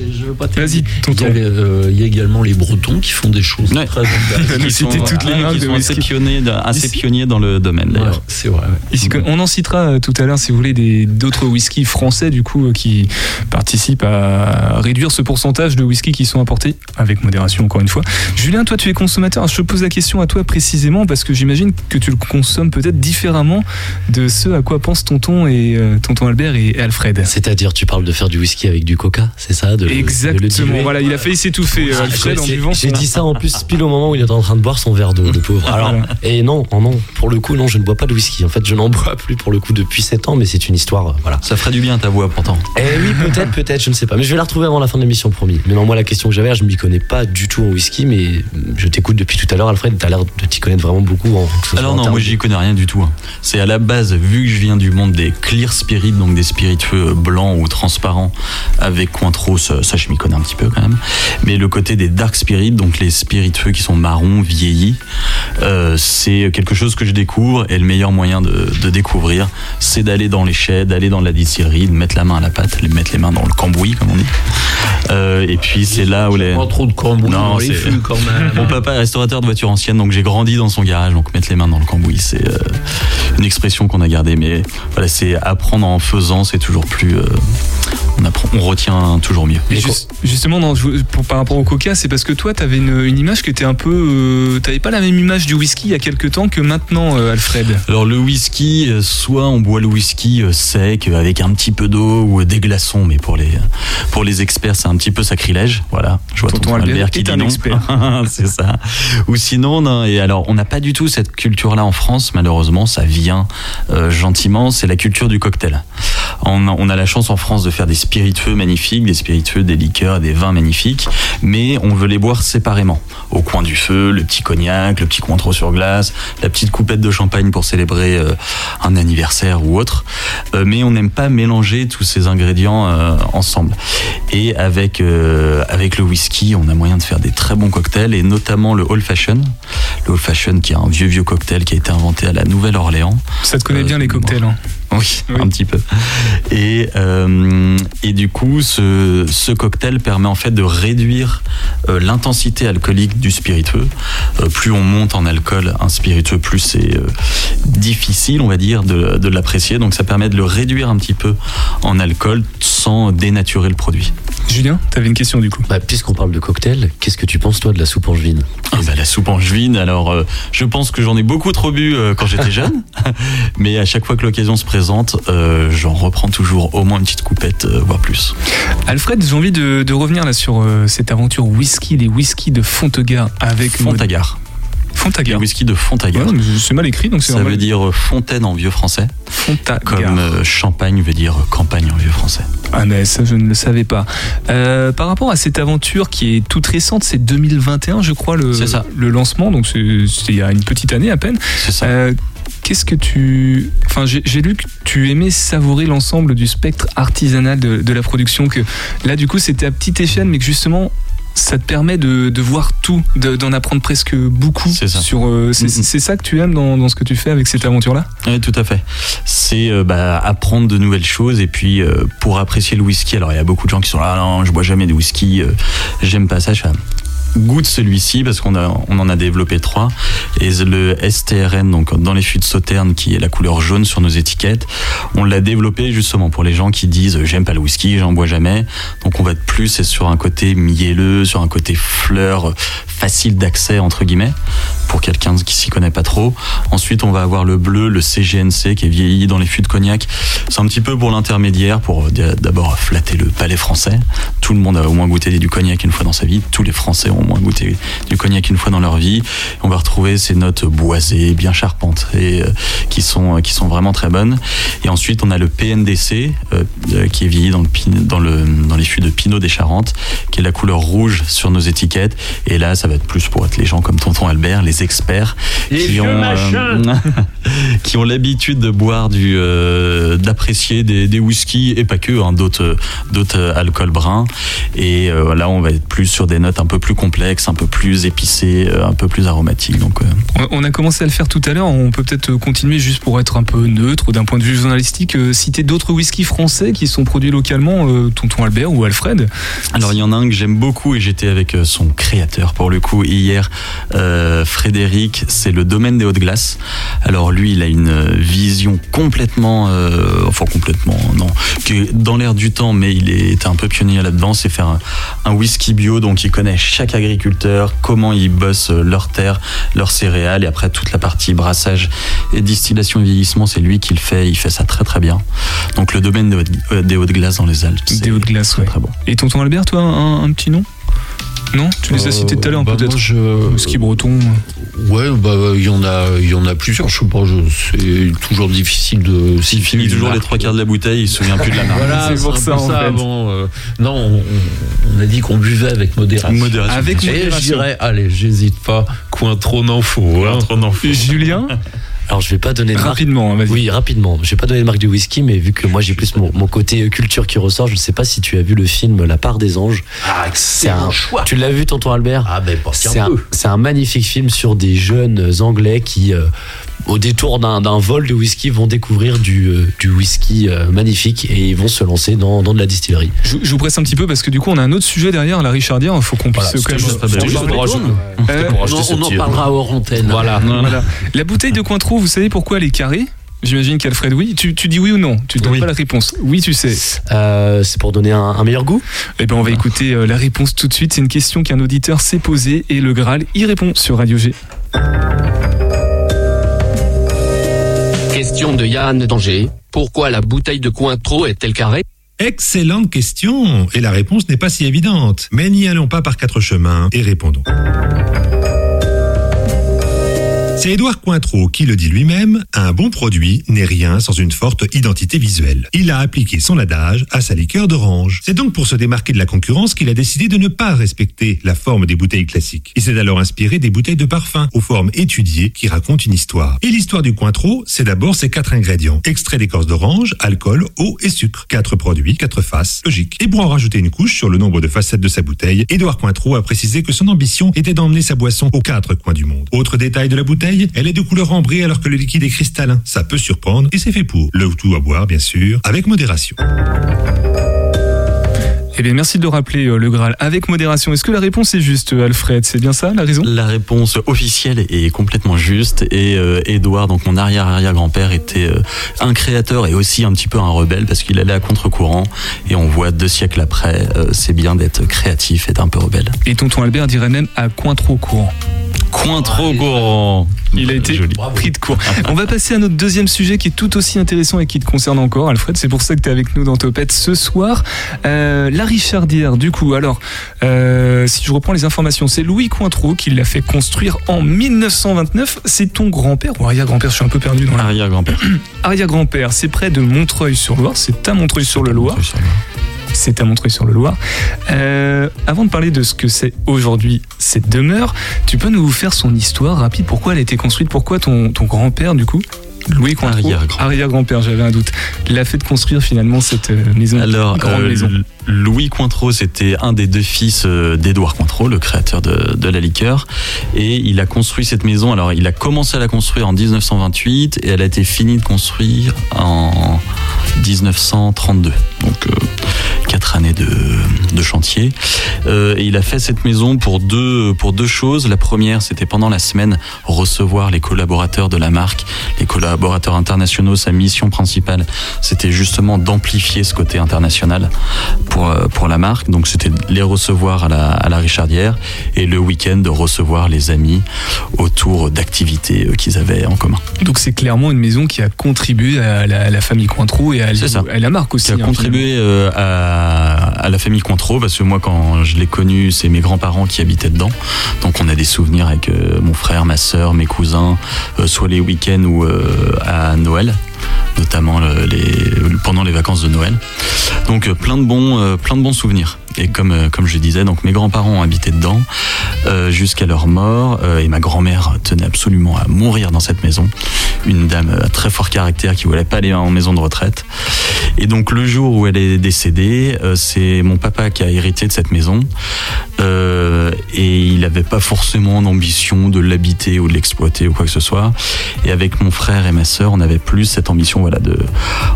Vas-y, Il y, a, euh, il y a également les Bretons qui font des choses Ouais. très nous Qui citer sont- toutes les marques qui de sont assez pionniers, assez pionniers dans le domaine d'ailleurs. Ouais, c'est vrai. ouais. Ici, on en citera euh, tout à l'heure, si vous voulez, d'autres whisky français, du coup, qui participent à réduire ce pourcentage de whisky qui sont importés, avec modération, encore une fois. Julien, toi, tu es consommateur. Je te pose la question à toi précisément, parce que j'imagine que tu le consommes peut-être différemment de ce à quoi pensent tonton et euh, tonton Albert et, Alfred. C'est-à-dire, tu parles de faire du whisky avec du coca, c'est ça de, de le Exactement. Voilà, il a failli s'étouffer, euh, Ah, Alfred, en j'ai- buvant J'ai dit ça en plus pile au moment où il était en train de boire son verre d'eau, le pauvre. Alors, Voilà. et non, oh non, pour le coup, non, je ne bois pas de whisky. En fait, je n'en bois plus pour le coup depuis 7 ans, mais c'est une histoire, euh, voilà. Ça ferait du bien ta voix pourtant. Eh oui, peut-être, peut-être, je ne sais pas. Mais je vais la retrouver avant la fin de l'émission, promis. Mais non, moi, la question que j'avais, je m'y connais pas du tout en whisky, mais je t'écoute depuis tout à l'heure, Alfred. T'as l'air de t'y connaître vraiment beaucoup. En, Alors en non, termes moi j'y connais rien du tout. hein. C'est à la base, vu que je viens du monde des clear spirits, donc des spiritueux blancs ou transparents avec Cointreau, ça, ça, je m'y connais un petit peu quand même. Mais le côté des dark spirits, donc les spiritueux qui sont marrons, vieillis, euh, c'est quelque chose que je découvre et le meilleur moyen de, de découvrir, c'est d'aller dans les chais, d'aller dans la distillerie, de mettre la main à la pâte, de mettre les mains dans le cambouis, comme on dit. Euh, et puis c'est là où les. Pas trop de cambouis Non, dans les fûts quand même. Mon papa est restaurateur de voitures anciennes, donc j'ai grandi dans son garage, donc mettre les mains dans le cambouis, c'est euh, une expression qu'on a gardée, mais voilà, c'est apprendre en faisant, c'est toujours plus. euh, on, apprend, on retient toujours mieux. Et juste- justement, pour- par rapport au coca, c'est parce que toi, tu avais une, une image qui était un peu. euh, T'avais pas la même image du whisky il y a quelques temps que maintenant, euh, Alfred. Alors le whisky, euh, soit on boit le whisky euh, sec avec un petit peu d'eau ou des glaçons, mais pour les pour les experts c'est un petit peu sacrilège. Voilà, je vois Tonton tonton Albert Albert qui est dit un non. expert. c'est ça. Ou sinon, non, et alors on n'a pas du tout cette culture-là en France. Malheureusement, ça vient euh, gentiment. C'est la culture du cocktail. On a, on a la chance en France de faire des spiritueux magnifiques, des spiritueux, des liqueurs, des vins magnifiques, mais on veut les boire séparément. Au coin du feu, le petit cognac, le petit cointreau sur glace, la petite coupette de champagne pour célébrer euh, un anniversaire ou autre. Euh, mais on n'aime pas mélanger tous ces ingrédients euh, ensemble. Et avec, avec le whisky, on a moyen de faire des très bons cocktails, et notamment le Old Fashion. Le Old Fashion, qui est un vieux, vieux cocktail qui a été inventé à la Nouvelle-Orléans. Ça te connaît bien les cocktails. hein. Oui, un petit peu. Et, euh, et du coup, ce, ce cocktail permet en fait de réduire euh, l'intensité alcoolique du spiritueux. Euh, plus on monte en alcool un spiritueux, plus c'est euh, difficile, on va dire, de, de l'apprécier. Donc ça permet de le réduire un petit peu en alcool sans dénaturer le produit. Julien, t'avais une question du coup. Bah, Puisqu'on parle de cocktail, qu'est-ce que tu penses toi de la soupe angevine? Ah bah, la soupe angevine, alors euh, je pense que j'en ai beaucoup trop bu euh, quand j'étais jeune, mais à chaque fois que l'occasion se présente, euh, j'en reprends toujours au moins une petite coupette, euh, voire plus. Alfred, j'ai envie de, de revenir là sur euh, cette aventure whisky, les whisky de Fontegard avec Fontagar. Fontagar. Le whisky de Fontagar. Ouais, mais c'est mal écrit, donc c'est Ça normal. veut dire fontaine en vieux français. Fontagar. Comme euh, champagne veut dire campagne en vieux français. Ah mais ça je ne le savais pas. Euh, par rapport à cette aventure qui est toute récente, c'est 2021 je crois le, ça. le lancement, donc c'est c'est il y a une petite année à peine. C'est ça. Euh, Qu'est-ce que tu... Enfin j'ai lu que tu aimais savourer l'ensemble du spectre artisanal de, de la production, que là du coup c'était à petite échelle mais que justement ça te permet de, de voir tout, de- d'en apprendre presque beaucoup. C'est ça. Sur, euh, c'est ça que tu aimes dans, dans ce que tu fais avec cette aventure-là? Oui, tout à fait. C'est euh, bah, apprendre de nouvelles choses et puis euh, pour apprécier le whisky. Alors il y a beaucoup de gens qui sont là, Ah non, je bois jamais de whisky, j'aime pas ça. Je fais, goûte celui-ci parce qu'on on en a développé trois. Et le STRN donc dans les fûts de sauterne qui est la couleur jaune sur nos étiquettes on l'a développé justement pour les gens qui disent j'aime pas le whisky j'en bois jamais. Donc on va être plus c'est sur un côté mielleux sur un côté fleur facile d'accès entre guillemets pour quelqu'un qui s'y connaît pas trop. Ensuite on va avoir le bleu le CGNC qui est vieilli dans les fûts de cognac. C'est un petit peu pour l'intermédiaire pour euh, d'abord flatter le palais français. Tout le monde a au moins goûté du cognac une fois dans sa vie. Tous les français ont au moins goûté du cognac une fois dans leur vie. On va retrouver ces notes boisées, bien charpentes, et euh, qui sont euh, qui sont vraiment très bonnes. Et ensuite, on a le PNDC euh, qui est vieilli dans le dans le dans les fûts de Pinot des Charentes, qui est la couleur rouge sur nos étiquettes. Et là, ça va être plus pour être les gens comme Tonton Albert, les experts, Les qui vieux ont machins. qui ont l'habitude de boire du euh, d'apprécier des, des whiskies et pas que hein, d'autres d'autres euh, alcools bruns. Et euh, là on va être plus sur des notes un peu plus complexes un peu plus épicées un peu plus aromatiques. Donc euh, On- a commencé à le faire tout à l'heure, on peut peut-être continuer juste pour être un peu neutre d'un point de vue journalistique, citer d'autres whiskies français qui sont produits localement, Tonton Albert ou Alfred. alors il y en a un que j'aime beaucoup et j'étais avec son créateur pour le coup hier Frédéric. C'est le domaine des hautes glaces alors lui il a une vision complètement euh, enfin complètement non qui est dans l'air du temps mais il était un peu pionnier là-dedans c'est faire un, un whisky bio. Donc il connaît chaque agriculteur comment ils bossent euh, leur terre leurs céréales. Et après toute la partie brassage et distillation et vieillissement c'est lui qui le fait. Il fait ça très très bien. Donc le domaine des hautes, euh, des hautes glaces dans les Alpes Des hautes glaces, très, ouais. très bon. Et Tonton Albert, toi, un, un petit nom? Non Tu les as cités tout à l'heure, bah, peut-être je- Whisky breton. Ouais, bah il y en a, il y en a plusieurs. Je sais pas, c'est toujours difficile de. s'il finit toujours les trois quarts de la bouteille il se souvient plus de la marque Voilà, C'est pour ça, ça, en fait. avant. euh, non, on, a dit qu'on buvait avec modération. Modération. Avec Et je modération. dirais, allez, j'hésite pas, coin trop n'en faut. hein. Trop d'enfants. Julien Alors je vais pas donner de marque. Rapidement, hein, vas-y. Oui, rapidement. Je vais pas donner de marque du whisky, mais vu que moi j'ai plus mon, mon côté culture qui ressort, je ne sais pas si tu as vu le film La part des anges. Ah, C'est un choix. Tu l'as vu, tonton Albert Ah ben, C'est un un, peu. c'est un magnifique film sur des jeunes Anglais qui, euh, au détour d'un vol de whisky, vont découvrir du, euh, du whisky euh, magnifique et ils vont se lancer dans, dans de la distillerie. Je, je vous presse un petit peu parce que du coup on a un autre sujet derrière la Richardière. Il faut qu'on puisse Voilà, quand même. c'était juste- c'était juste pour rajouter- c'était pour rajouter ce on en parlera hors antenne. Voilà. Voilà. La bouteille de Cointreau, vous savez pourquoi elle est carrée? J'imagine qu'Alfred, oui. Tu, tu dis oui ou non? Tu donnes Oui. pas la réponse. Oui, tu sais. Euh, c'est pour donner un, un meilleur goût? Eh ben, on va écouter euh, la réponse tout de suite. C'est une question qu'un auditeur s'est posée et le Graal y répond sur Radio G. De Yann d'Angers. Pourquoi la bouteille de Cointreau est-elle carrée? Excellente question Et la réponse n'est pas si évidente. Mais n'y allons pas par quatre chemins et répondons. C'est Édouard Cointreau qui le dit lui-même, un bon produit n'est rien sans une forte identité visuelle. Il a appliqué son adage à sa liqueur d'orange. C'est donc pour se démarquer de la concurrence qu'il a décidé de ne pas respecter la forme des bouteilles classiques. Il s'est alors inspiré des bouteilles de parfum aux formes étudiées qui racontent une histoire. Et l'histoire du Cointreau, c'est d'abord ces quatre ingrédients. Extrait d'écorce d'orange, alcool, eau et sucre. Quatre produits, quatre faces, logique. Et pour en rajouter une couche sur le nombre de facettes de sa bouteille, Édouard Cointreau a précisé que son ambition était d'emmener sa boisson aux quatre coins du monde. Autre détail de la bouteille, elle est de couleur ambrée alors que le liquide est cristallin. Ça peut surprendre et c'est fait pour. Le tout à boire, bien sûr, avec modération. Eh bien, merci de le rappeler, euh, le Graal, avec modération. Est-ce que la réponse est juste, euh, Alfred? C'est bien ça, la raison? La réponse officielle est complètement juste et euh, Édouard, donc mon arrière-arrière-grand-père, était euh, un créateur et aussi un petit peu un rebelle parce qu'il allait à contre-courant et on voit deux siècles après, euh, c'est bien d'être créatif et d'un peu rebelle. Et tonton Albert dirait même à coin trop court. Coin trop courant Il a été pris de court. On va passer à notre deuxième sujet qui est tout aussi intéressant et qui te concerne encore, Alfred. C'est pour ça que tu es avec nous dans Topette ce soir. Euh, la Richardière, du coup, alors, euh, si je reprends les informations, c'est Louis Cointreau qui l'a fait construire en 1929. C'est ton grand-père ou arrière-grand-père? Je suis un peu perdu dans la. Arrière-grand-père. Arrière-grand-père, c'est près de Montreuil-sur-Loire. C'est à Montreuil-sur-le-Loir. C'est à Montreuil-sur-le-Loir. Euh, avant de parler de ce que c'est aujourd'hui cette demeure, tu peux nous faire son histoire rapide Pourquoi elle a été construite? Pourquoi ton, ton grand-père, du coup? Louis Arrière-grand-père. j'avais un doute, l'a fait de construire finalement cette euh, maison, Alors, grande euh, maison. Louis Cointreau, c'était un des deux fils euh, d'Édouard Cointreau, le créateur de, de la liqueur. Et il a construit cette maison. Alors, il a commencé à la construire en 1928 et elle a été finie de construire en 1932. Donc, euh, quatre années de, de chantier. Euh, et il a fait cette maison pour deux, pour deux choses. La première, c'était pendant la semaine recevoir les collaborateurs de la marque, les collaborateurs internationaux. Sa mission principale, c'était justement d'amplifier ce côté international pour, euh, pour la marque. Donc c'était les recevoir à la, à la Richardière et le week-end de recevoir les amis autour d'activités euh, qu'ils avaient en commun. Donc c'est clairement une maison qui a contribué à la, à la famille Cointreau et à, la marque aussi. qui a hein, contribué euh, à, à la famille Cointreau parce que moi quand je l'ai connu c'est mes grands-parents qui habitaient dedans. Donc on a des souvenirs avec euh, mon frère ma sœur mes cousins euh, soit les week-ends ou euh, à Noël notamment le- les, pendant les vacances de Noël. Donc plein de bons plein de bons souvenirs et comme euh, comme je disais donc mes grands-parents habitaient dedans euh, jusqu'à leur mort euh, et ma grand-mère tenait absolument à mourir dans cette maison une dame à très fort caractère qui voulait pas aller en maison de retraite et donc le jour où elle est décédée, c'est mon papa qui a hérité de cette maison. Et il n'avait pas forcément d'ambition de l'habiter ou de l'exploiter ou quoi que ce soit. Et avec mon frère et ma sœur, on avait plus cette ambition. Voilà,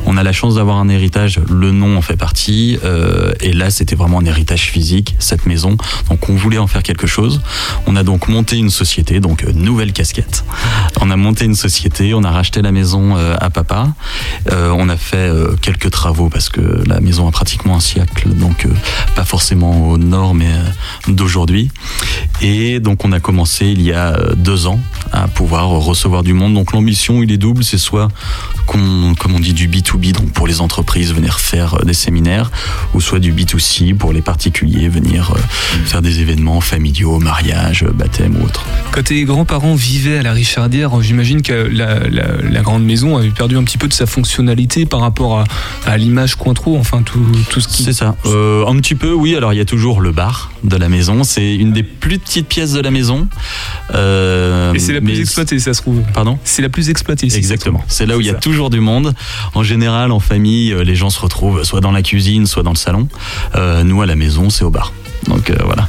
on a la chance d'avoir un héritage. Le nom en fait partie. et là, c'était vraiment un héritage physique, cette maison. Donc on voulait en faire quelque chose. On a donc monté une société, donc euh, nouvelle casquette. On a monté une société, on a racheté la maison euh, à papa. Euh, on a fait quelques travaux parce que la maison a pratiquement un siècle, donc pas forcément aux normes d'aujourd'hui. Et donc on a commencé il y a deux ans à pouvoir recevoir du monde. Donc l'ambition, il est double, c'est soit qu'on, comme on dit, du B2B, donc pour les entreprises venir faire des séminaires, ou soit du B2C pour les particuliers venir euh, faire des événements familiaux, mariage, baptême ou autre. Quand tes grands-parents vivaient à la Richardière, j'imagine que la, la- la grande maison avait perdu un petit peu de sa fonctionnalité par rapport à, à l'image Cointreau, enfin tout, tout ce qui... C'est ça. Euh, un petit peu, oui. Alors il y a toujours le bar de la maison. C'est une des plus petites pièces de la maison. Euh, Et c'est la plus mais- exploitée, ça se trouve. Pardon? C'est la plus exploitée. ici, Exactement. C'est là où il y a ça. toujours du monde. En général, en famille, euh, les gens se retrouvent soit dans la cuisine, soit dans le salon. Euh, nous, à la maison, c'est au bar. Donc euh, voilà.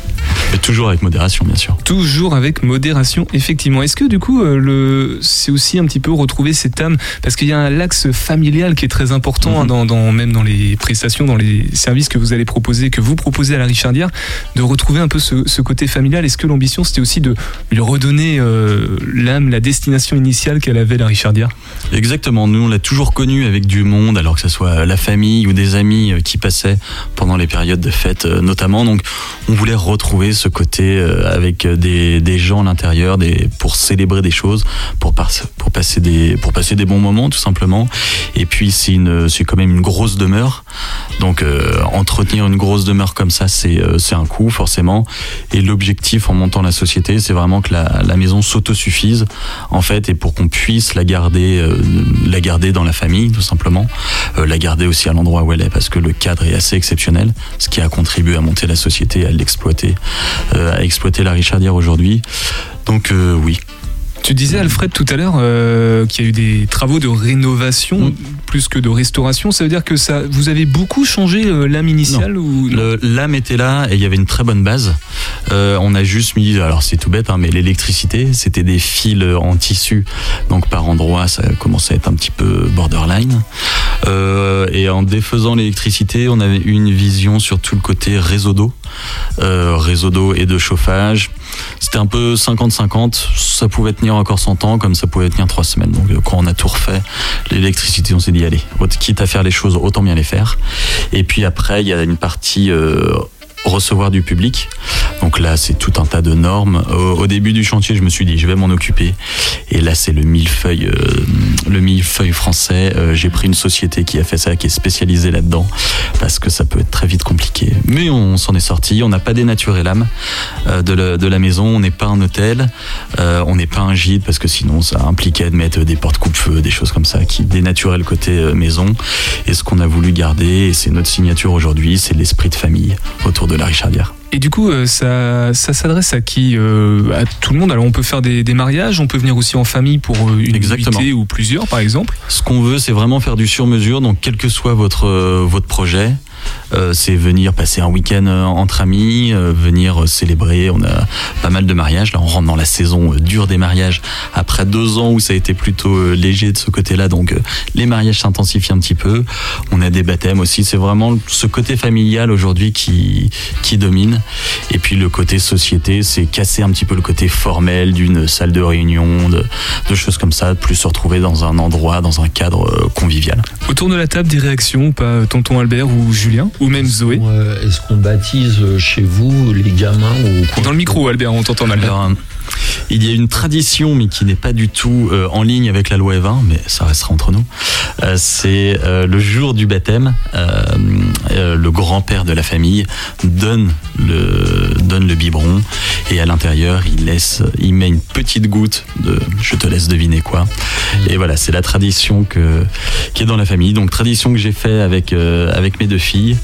Mais toujours avec modération, bien sûr. Toujours avec modération, effectivement. Est-ce que du coup, euh, le, c'est aussi un petit peu retrouver cette âme? Parce qu'il y a un l'axe familial qui est très important, hein, dans, dans- même dans les prestations, dans les services que vous allez proposer, que vous proposez à la Richardière, de retrouver un peu ce, ce côté familial. Est-ce que l'ambition, c'était aussi de lui redonner euh, l'âme, la destination initiale qu'elle avait, la Richardière? Exactement, nous on l'a toujours connu avec du monde, alors que ce soit la famille ou des amis euh, qui passaient pendant les périodes de fête notamment. Donc on voulait retrouver ce côté euh, avec des, gens à l'intérieur pour célébrer des choses, pour, passer des, bons moments tout simplement. Et puis c'est quand même une grosse demeure. Donc euh, entretenir une grosse demeure comme ça, c'est euh, un coût forcément. Et l'objectif en montant la société, c'est vraiment que la, la maison s'autosuffise en fait, et pour qu'on puisse la garder, la garder dans la famille tout simplement, la garder aussi à l'endroit où elle est, parce que le cadre est assez exceptionnel, ce qui a contribué à monter la société, à l'exploiter, à exploiter la Richardière aujourd'hui. Donc euh, oui. Tu disais, Alfred, tout à l'heure, euh, qu'il y a eu des travaux de rénovation plus que de restauration. Ça veut dire que ça, vous avez beaucoup changé euh, l'âme initiale ou L'âme était là et il y avait une très bonne base. Euh, on a juste mis, alors c'est tout bête, hein, mais l'électricité, c'était des fils en tissu. Donc par endroits, ça commençait à être un petit peu borderline. Euh, et en défaisant l'électricité, on avait une vision sur tout le côté réseau d'eau, euh, réseau d'eau et de chauffage. C'était un peu 50-50. Ça pouvait tenir encore 100 ans, comme ça pouvait tenir 3 semaines. Donc euh, quand on a tout refait, l'électricité, on s'est dit allez, quitte à faire les choses, autant bien les faire. Et puis après, il y a une partie euh, recevoir du public. Donc là, c'est tout un tas de normes. Au, début du chantier, je me suis dit, je vais m'en occuper. Et là, c'est le millefeuille, euh, le millefeuille français. Euh, J'ai pris une société qui a fait ça, qui est spécialisée là-dedans, parce que ça peut être très vite compliqué. Mais on s'en est sorti. On n'a pas dénaturé l'âme euh, de, de la maison. On n'est pas un hôtel. Euh, on n'est pas un gîte, parce que sinon, ça impliquait de mettre des portes coupe-feu, des choses comme ça, qui dénaturaient le côté euh, maison. Et ce qu'on a voulu garder, et c'est notre signature aujourd'hui, c'est l'esprit de famille autour de la Richardière. Et du coup, euh, ça, ça s'adresse à qui Euh, À tout le monde? Alors, on peut faire des, des mariages, on peut venir aussi en famille pour euh, une Exactement. ou plusieurs, par exemple? Ce qu'on veut, c'est vraiment faire du sur-mesure. Donc, quel que soit votre votre projet, c'est venir passer un week-end euh, entre amis, euh, venir euh, célébrer. On a pas mal de mariages. Là, on rentre dans la saison euh, dure des mariages. Après deux ans où ça a été plutôt euh, léger de ce côté-là, donc euh, les mariages s'intensifient un petit peu. On a des baptêmes aussi. C'est vraiment ce côté familial aujourd'hui qui qui domine. Et puis le côté société, c'est casser un petit peu le côté formel d'une salle de réunion, de, de choses comme ça, plus se retrouver dans un endroit, dans un cadre euh, convivial. Autour de la table, des réactions, pas euh, tonton Albert ou Julien, ou même Zoé. Euh, Est-ce qu'on baptise euh, chez vous les gamins ou quoi? Dans le micro, Albert, on t'entend mal. Alors, euh, il y a une tradition, mais qui n'est pas du tout euh, en ligne avec la loi Evin, mais ça restera entre nous. Euh, c'est euh, le jour du baptême, euh, euh, le grand-père de la famille donne le, donne le biberon et à l'intérieur, il laisse, il met une petite goutte de, je te laisse deviner quoi. Et voilà, c'est la tradition que, qui est dans la famille. Donc tradition que j'ai fait avec euh, avec mes deux filles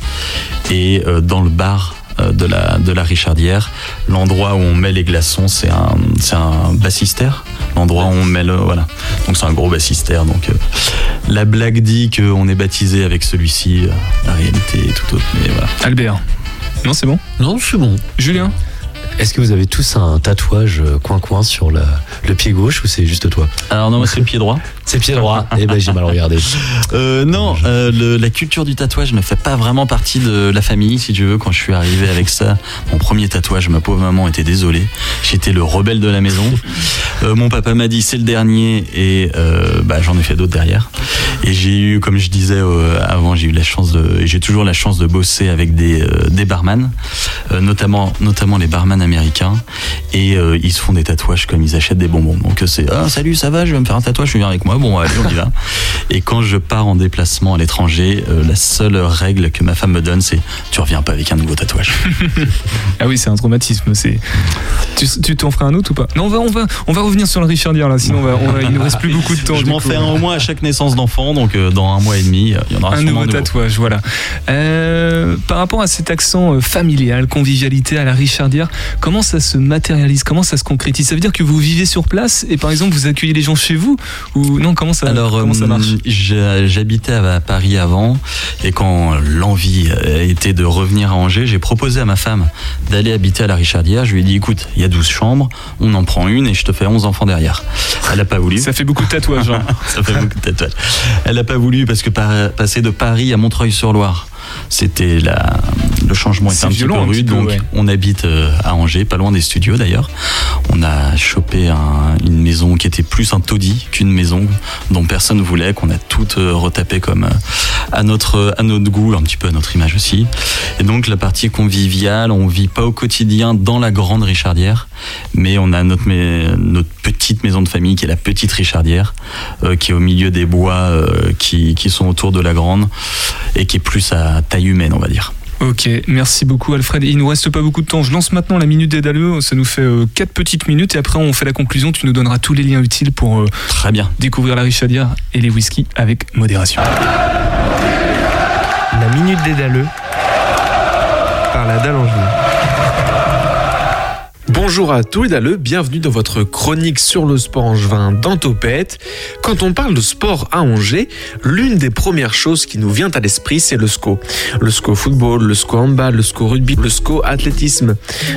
et dans le bar de la, de la Richardière. L'endroit où on met les glaçons, c'est un, c'est un bassistère. L'endroit où on met le. Voilà. Donc c'est un gros bassistère. Donc euh, la blague dit qu'on est baptisé avec celui-ci. euh, La réalité est tout autre. Mais voilà. Albert. Non, c'est bon? Non, c'est bon. Julien? Est-ce que vous avez tous un tatouage euh, coin-coin sur le, le pied gauche ou c'est juste toi Alors non, moi c'est le pied droit. C'est pied droit. Eh ben j'ai mal regardé. Euh, non, euh, le- la culture du tatouage ne fait pas vraiment partie de la famille, si tu veux. Quand je suis arrivé avec ça, mon premier tatouage, ma pauvre maman était désolée. J'étais le rebelle de la maison. Euh, mon papa m'a dit c'est le dernier et bah, j'en ai fait d'autres derrière. Et j'ai eu, comme je disais avant, j'ai eu la chance de, j'ai toujours la chance de bosser avec des, des barman, notamment, notamment les barman américains. Et euh, ils se font des tatouages comme ils achètent des bonbons. Donc c'est ah salut, ça va, je vais me faire un tatouage, tu viens avec moi. Bon, allez, on y va. Et quand je pars en déplacement à l'étranger, euh, la seule règle que ma femme me donne, c'est tu reviens pas avec un nouveau tatouage. Ah oui, c'est un traumatisme. C'est. Tu t'en feras un autre ou pas? Non, on va, on va, on va revenir sur la Richardière là. Sinon, on va, on va- il nous reste plus beaucoup de temps. je m'en fais un au moins à chaque naissance d'enfant. donc euh, dans un mois et demi, il y en aura un sûrement nouveau tatouage, voilà. Par rapport à cet accent familial, convivialité à la Richardière, comment ça se matérialise? Comment ça se concrétise? Ça veut dire que vous vivez sur place et par exemple vous accueillez les gens chez vous Ou non, comment ça, Alors, comment ça euh, marche? j'habitais à Paris avant et quand l'envie euh, était de revenir à Angers, j'ai proposé à ma femme d'aller habiter à la Richardière. Je lui ai dit, écoute, il y a 12 chambres, on en prend une et je te fais 11 enfants derrière. Elle n'a pas voulu. Ça fait beaucoup de tatouages. hein. Ça fait beaucoup de tatouages. Elle n'a pas voulu parce que par- passer de Paris à Montreuil-sur-Loire, c'était la, le changement était un petit peu petit rude. peu, donc ouais. on habite euh, à Angers, pas loin des studios d'ailleurs. On a chopé un- une maison qui était plus un taudis qu'une maison dont personne ne voulait, qu'on a tout euh, retapé comme euh, à notre à notre goût, un petit peu à notre image aussi. Et donc la partie conviviale, on vit pas au quotidien dans la grande Richardière, mais on a notre mais- notre petite maison de famille qui est la petite Richardière, euh, qui est au milieu des bois euh, qui qui sont autour de la grande et qui est plus à taille humaine, on va dire. Ok, merci beaucoup Alfred. Il nous reste pas beaucoup de temps. Je lance maintenant la minute des daleux. Ça nous fait 4 petites minutes et après on fait la conclusion. Tu nous donneras tous les liens utiles pour euh, Très bien. découvrir la Richardière et les whisky avec modération. La minute des daleux par la. Bonjour à tous les daleux, bienvenue dans votre chronique sur le sport angevin dans Topette. Quand on parle de sport à Angers, l'une des premières choses qui nous vient à l'esprit, c'est le SCO. Le SCO football, le SCO handball, le SCO rugby, le SCO athlétisme.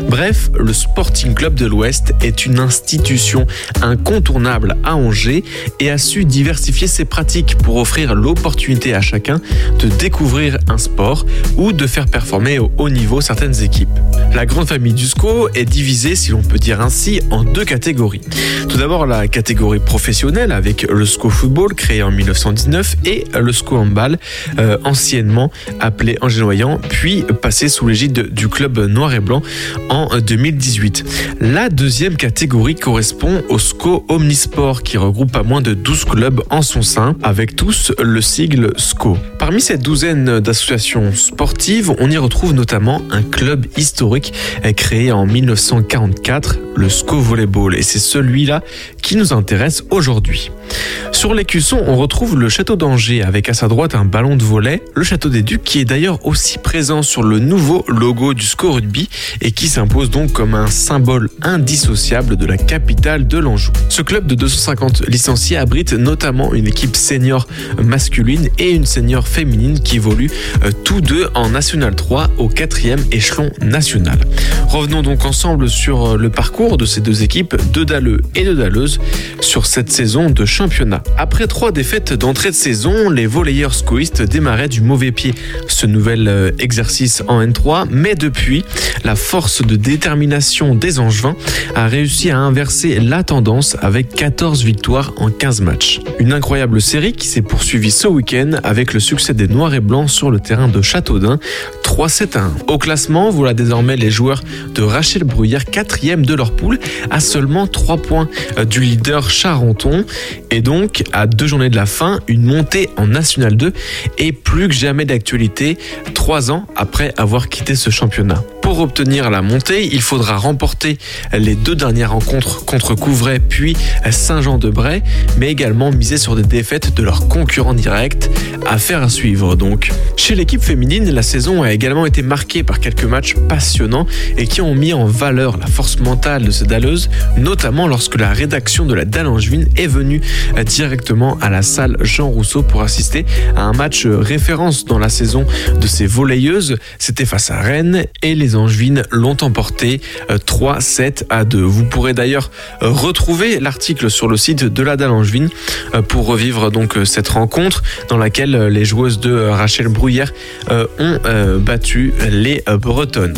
Bref, le Sporting Club de l'Ouest est une institution incontournable à Angers et a su diversifier ses pratiques pour offrir l'opportunité à chacun de découvrir un sport ou de faire performer au haut niveau certaines équipes. La grande famille du SCO est divisée, si l'on peut dire ainsi, en deux catégories. Tout d'abord la catégorie professionnelle avec le SCO football créé en 1919 et le SCO handball euh, anciennement appelé Angers-Noyant puis passé sous l'égide du club noir et blanc en 2018. La deuxième catégorie correspond au SCO Omnisport qui regroupe pas moins de 12 clubs en son sein avec tous le sigle SCO. Parmi cette douzaine d'associations sportives, on y retrouve notamment un club historique euh, créé en 1944, le SCO Volleyball et c'est celui-là qui nous intéresse aujourd'hui. Sur l'écusson, on retrouve le château d'Angers avec à sa droite un ballon de volet, le château des Ducs qui est d'ailleurs aussi présent sur le nouveau logo du SCO Rugby et qui s'impose donc comme un symbole indissociable de la capitale de l'Anjou. Ce club de 250 licenciés abrite notamment une équipe senior masculine et une senior féminine qui évoluent euh, tous deux en National 3 au quatrième échelon national. Revenons donc ensemble sur euh, le parcours de ces deux équipes, de Dalleux et de Dalleuses, sur cette saison de championnat. Après trois défaites d'entrée de saison, les volleyeurs scoïstes démarraient du mauvais pied ce nouvel euh, exercice en N3, mais depuis, la force de détermination des Angevins a réussi à inverser la tendance avec 14 victoires en 15 matchs. Une incroyable série qui s'est poursuivie ce week-end avec le succès des Noirs et Blancs sur le terrain de Châteaudun, 3-7 à 1. Au classement, voilà désormais les joueurs de Rachel Bruyère, quatrième de leur poule, à seulement 3 points euh, du leader Charenton. Et donc, à deux journées de la fin, une montée en National 2 est plus que jamais d'actualité, trois ans après avoir quitté ce championnat. Pour obtenir la montée, il faudra remporter les deux dernières rencontres contre Couvray puis Saint-Jean-de-Bray, mais également miser sur des défaites de leurs concurrents directs. Affaire à suivre donc. Chez l'équipe féminine, la saison a également été marquée par quelques matchs passionnants et qui ont mis en valeur la force mentale de ces dalleuses, notamment lorsque la rédaction de la Dalle Angevine est venue directement à la salle Jean Rousseau pour assister à un match référence dans la saison de ces volleyeuses. C'était face à Rennes et les Angevines l'ont emporté euh, 3-7 à 2. Vous pourrez d'ailleurs euh, retrouver l'article sur le site de la Dalle Angevine euh, pour revivre donc euh, cette rencontre dans laquelle euh, les joueuses de euh, Rachel euh, ont euh, battu les euh, Bretonnes.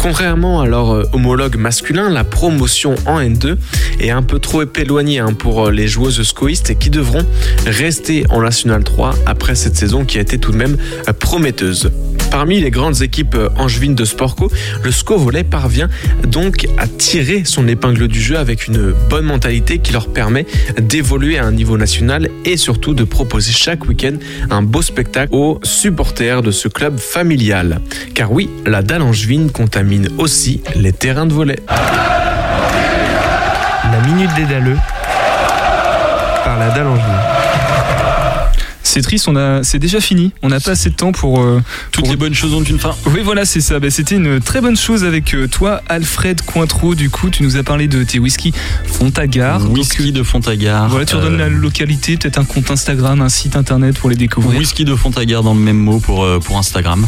Contrairement à leur euh, homologue masculin, la promotion en N2 est un peu trop éloignée hein, pour euh, les joueuses scoïstes qui devront rester en National 3 après cette saison qui a été tout de même euh, prometteuse. Parmi les grandes équipes euh, angevines de Sportco, le SCO Volley parvient donc à tirer son épingle du jeu avec une bonne mentalité qui leur permet d'évoluer à un niveau national et surtout de proposer chaque week-end un beau spectacle aux supporters de ce club familial. Car oui, la dalle angevine contamine aussi les terrains de volley. La minute des dalleux par la dalle angevine. C'est triste, on a, c'est déjà fini. On n'a pas assez de temps pour. euh, Toutes pour- les bonnes choses ont une fin. Oui, voilà, c'est ça. Ben, C'était une très bonne chose avec euh, toi, Alfred Cointreau. Du coup, tu nous as parlé de tes whisky Fontagar. Donc, Whisky de Fontagar. voilà, tu redonnes euh, la localité, peut-être un compte Instagram, un site internet pour les découvrir. Whisky de Fontagar dans le même mot pour, euh, pour Instagram.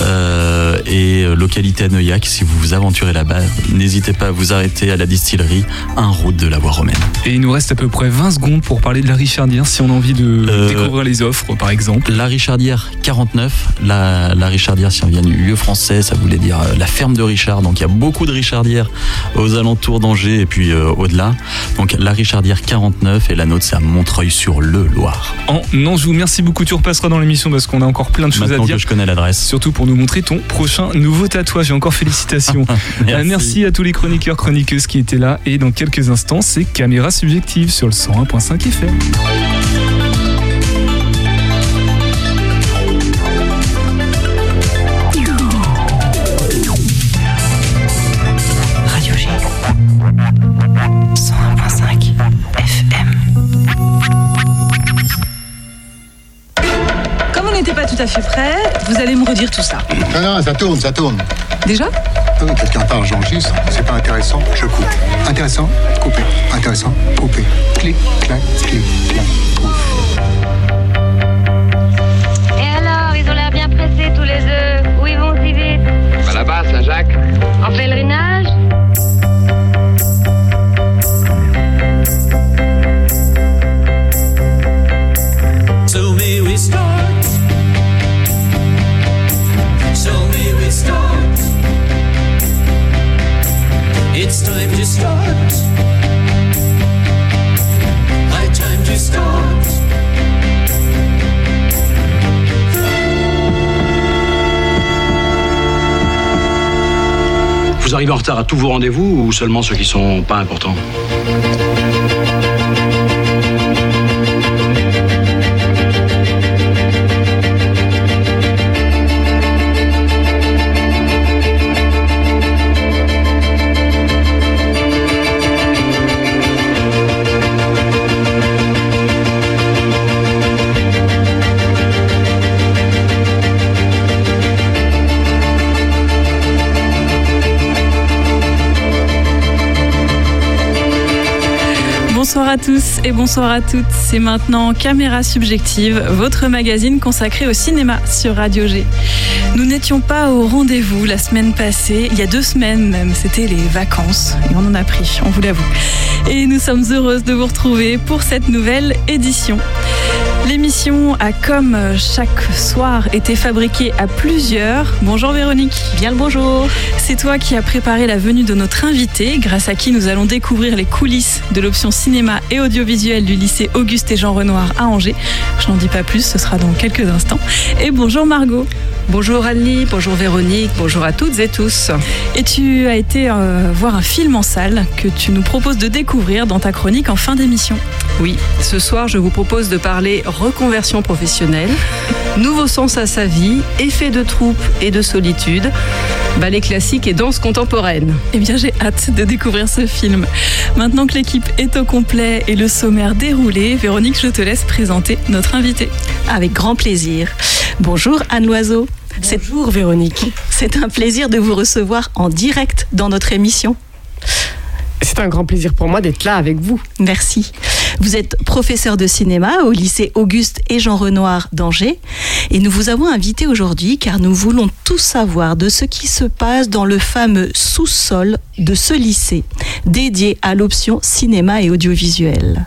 Euh, et euh, localité à Neuillac, si vous vous aventurez là-bas, n'hésitez pas à vous arrêter à la distillerie, un route de la voie romaine. Et il nous reste à peu près 20 secondes pour parler de la Richardière si on a envie de Euh, découvrir les offres, par exemple. La Richardière 49, la, la Richardière, ça vient du lieu français, ça voulait dire la ferme de Richard. Donc il y a beaucoup de Richardières aux alentours d'Angers et puis euh, au-delà. Donc la Richardière 49 et la nôtre, c'est à Montreuil-sur-le-Loir. En Anjou, merci beaucoup. Tu repasseras dans l'émission parce qu'on a encore plein de choses Maintenant à dire. que je connais l'adresse. Surtout pour nous montrer ton prochain nouveau tatouage. Et encore félicitations. Euh, Merci. à tous les chroniqueurs, chroniqueuses qui étaient là. Et dans quelques instants, c'est Caméra Subjective sur le 101.5 FM. Tout à fait prêt, vous allez me redire tout ça. Non, non, ça tourne, ça tourne. Déjà Ah oui, Quelqu'un parle, j'enregistre. C'est pas intéressant, je coupe. Intéressant, coupé. Intéressant, coupé. Clic, clac, clic, clac. Et alors, ils ont l'air bien pressés tous les deux. Où ils vont si vite? Bah là-bas, Saint-Jacques. En pèlerinage Vous arrivez en retard à tous vos rendez-vous ou seulement ceux qui sont pas importants? Tous et bonsoir à toutes. C'est maintenant Caméra Subjective, votre magazine consacré au cinéma sur Radio G. Nous n'étions pas au rendez-vous la semaine passée, il y a deux semaines même, c'était les vacances et on en a pris, on vous l'avoue. Et nous sommes heureuses de vous retrouver pour cette nouvelle édition. L'émission a comme chaque soir été fabriquée à plusieurs. Bonjour Véronique. Bien le bonjour. C'est toi qui as préparé la venue de notre invité, grâce à qui nous allons découvrir les coulisses de l'option cinéma et audiovisuel du lycée Auguste et Jean Renoir à Angers. Je n'en dis pas plus, ce sera dans quelques instants. Et bonjour Margot. Bonjour Annie, bonjour Véronique, bonjour à toutes et tous. Et tu as été euh, voir un film en salle que tu nous proposes de découvrir dans ta chronique en fin d'émission. Oui, ce soir je vous propose de parler reconversion professionnelle, nouveau sens à sa vie, effet de troupe et de solitude, ballet classique et danse contemporaine. Eh bien, j'ai hâte de découvrir ce film. Maintenant que l'équipe est au complet et le sommaire déroulé, Véronique, je te laisse présenter notre invité. Avec grand plaisir. Bonjour Anne Loiseau. Bonjour Véronique. C'est un plaisir de vous recevoir en direct dans notre émission. C'est un grand plaisir pour moi d'être là avec vous. Merci. Vous êtes professeur de cinéma au lycée Auguste et Jean Renoir d'Angers et nous vous avons invité aujourd'hui car nous voulons tout savoir de ce qui se passe dans le fameux sous-sol de ce lycée dédié à l'option cinéma et audiovisuel.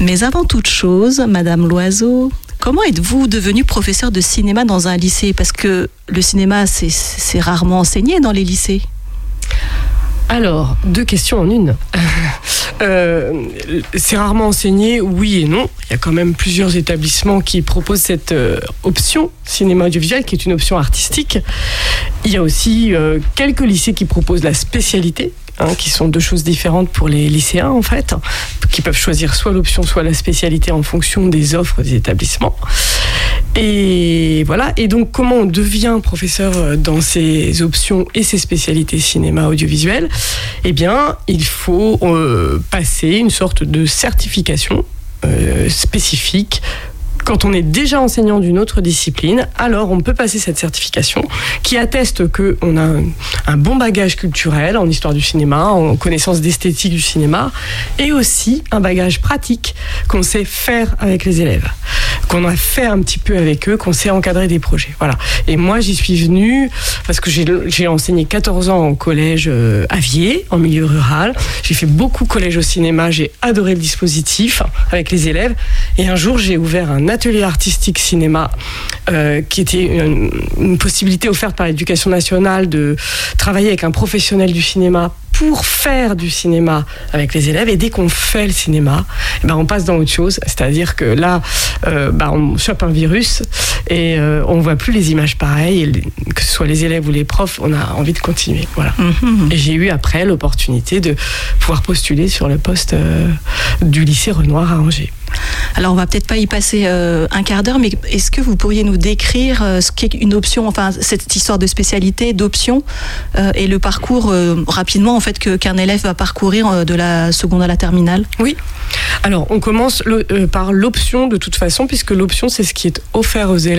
Mais avant toute chose, Madame Loiseau, comment êtes-vous devenue professeur de cinéma dans un lycée? Parce que le cinéma, c'est rarement enseigné dans les lycées. Alors, deux questions en une. Euh, c'est rarement enseigné, oui et non. Il y a quand même plusieurs établissements qui proposent cette euh, option cinéma audiovisuel, qui est une option artistique. Il y a aussi euh, quelques lycées qui proposent la spécialité, hein, qui sont deux choses différentes pour les lycéens en fait, qui peuvent choisir soit l'option, soit la spécialité en fonction des offres des établissements. Et voilà. Et donc, comment on devient professeur dans ces options et ces spécialités cinéma audiovisuel? Eh bien, il faut euh, passer une sorte de certification euh, spécifique quand on est déjà enseignant d'une autre discipline, alors on peut passer cette certification qui atteste qu'on a un, bon bagage culturel en histoire du cinéma, en connaissance d'esthétique du cinéma, et aussi un bagage pratique qu'on sait faire avec les élèves, qu'on a fait un petit peu avec eux, qu'on sait encadrer des projets. Voilà. Et moi, j'y suis venue parce que j'ai enseigné 14 ans en collège euh, Avier, en milieu rural. J'ai fait beaucoup collège au cinéma, j'ai adoré le dispositif avec les élèves. Et un jour, j'ai ouvert un atelier artistique cinéma euh, qui était une, une, possibilité offerte par l'éducation nationale de travailler avec un professionnel du cinéma pour faire du cinéma avec les élèves. Et dès qu'on fait le cinéma eh ben on passe dans autre chose. C'est-à-dire que là euh, bah on chope un virus et euh, on voit plus les images pareilles. Et que ce soit les élèves ou les profs on a envie de continuer. Voilà. Mm -hmm. et j'ai eu après l'opportunité de pouvoir postuler sur le poste euh, du lycée Renoir à Angers alors on va peut-être pas y passer euh, un quart d'heure, mais est-ce que vous pourriez nous décrire euh, ce qu'est une option, enfin cette histoire de spécialité, d'option, euh, et le parcours rapidement en fait que qu'un élève va parcourir de la seconde à la terminale? Oui. Alors on commence par l'option de toute façon, puisque l'option c'est ce qui est offert aux élèves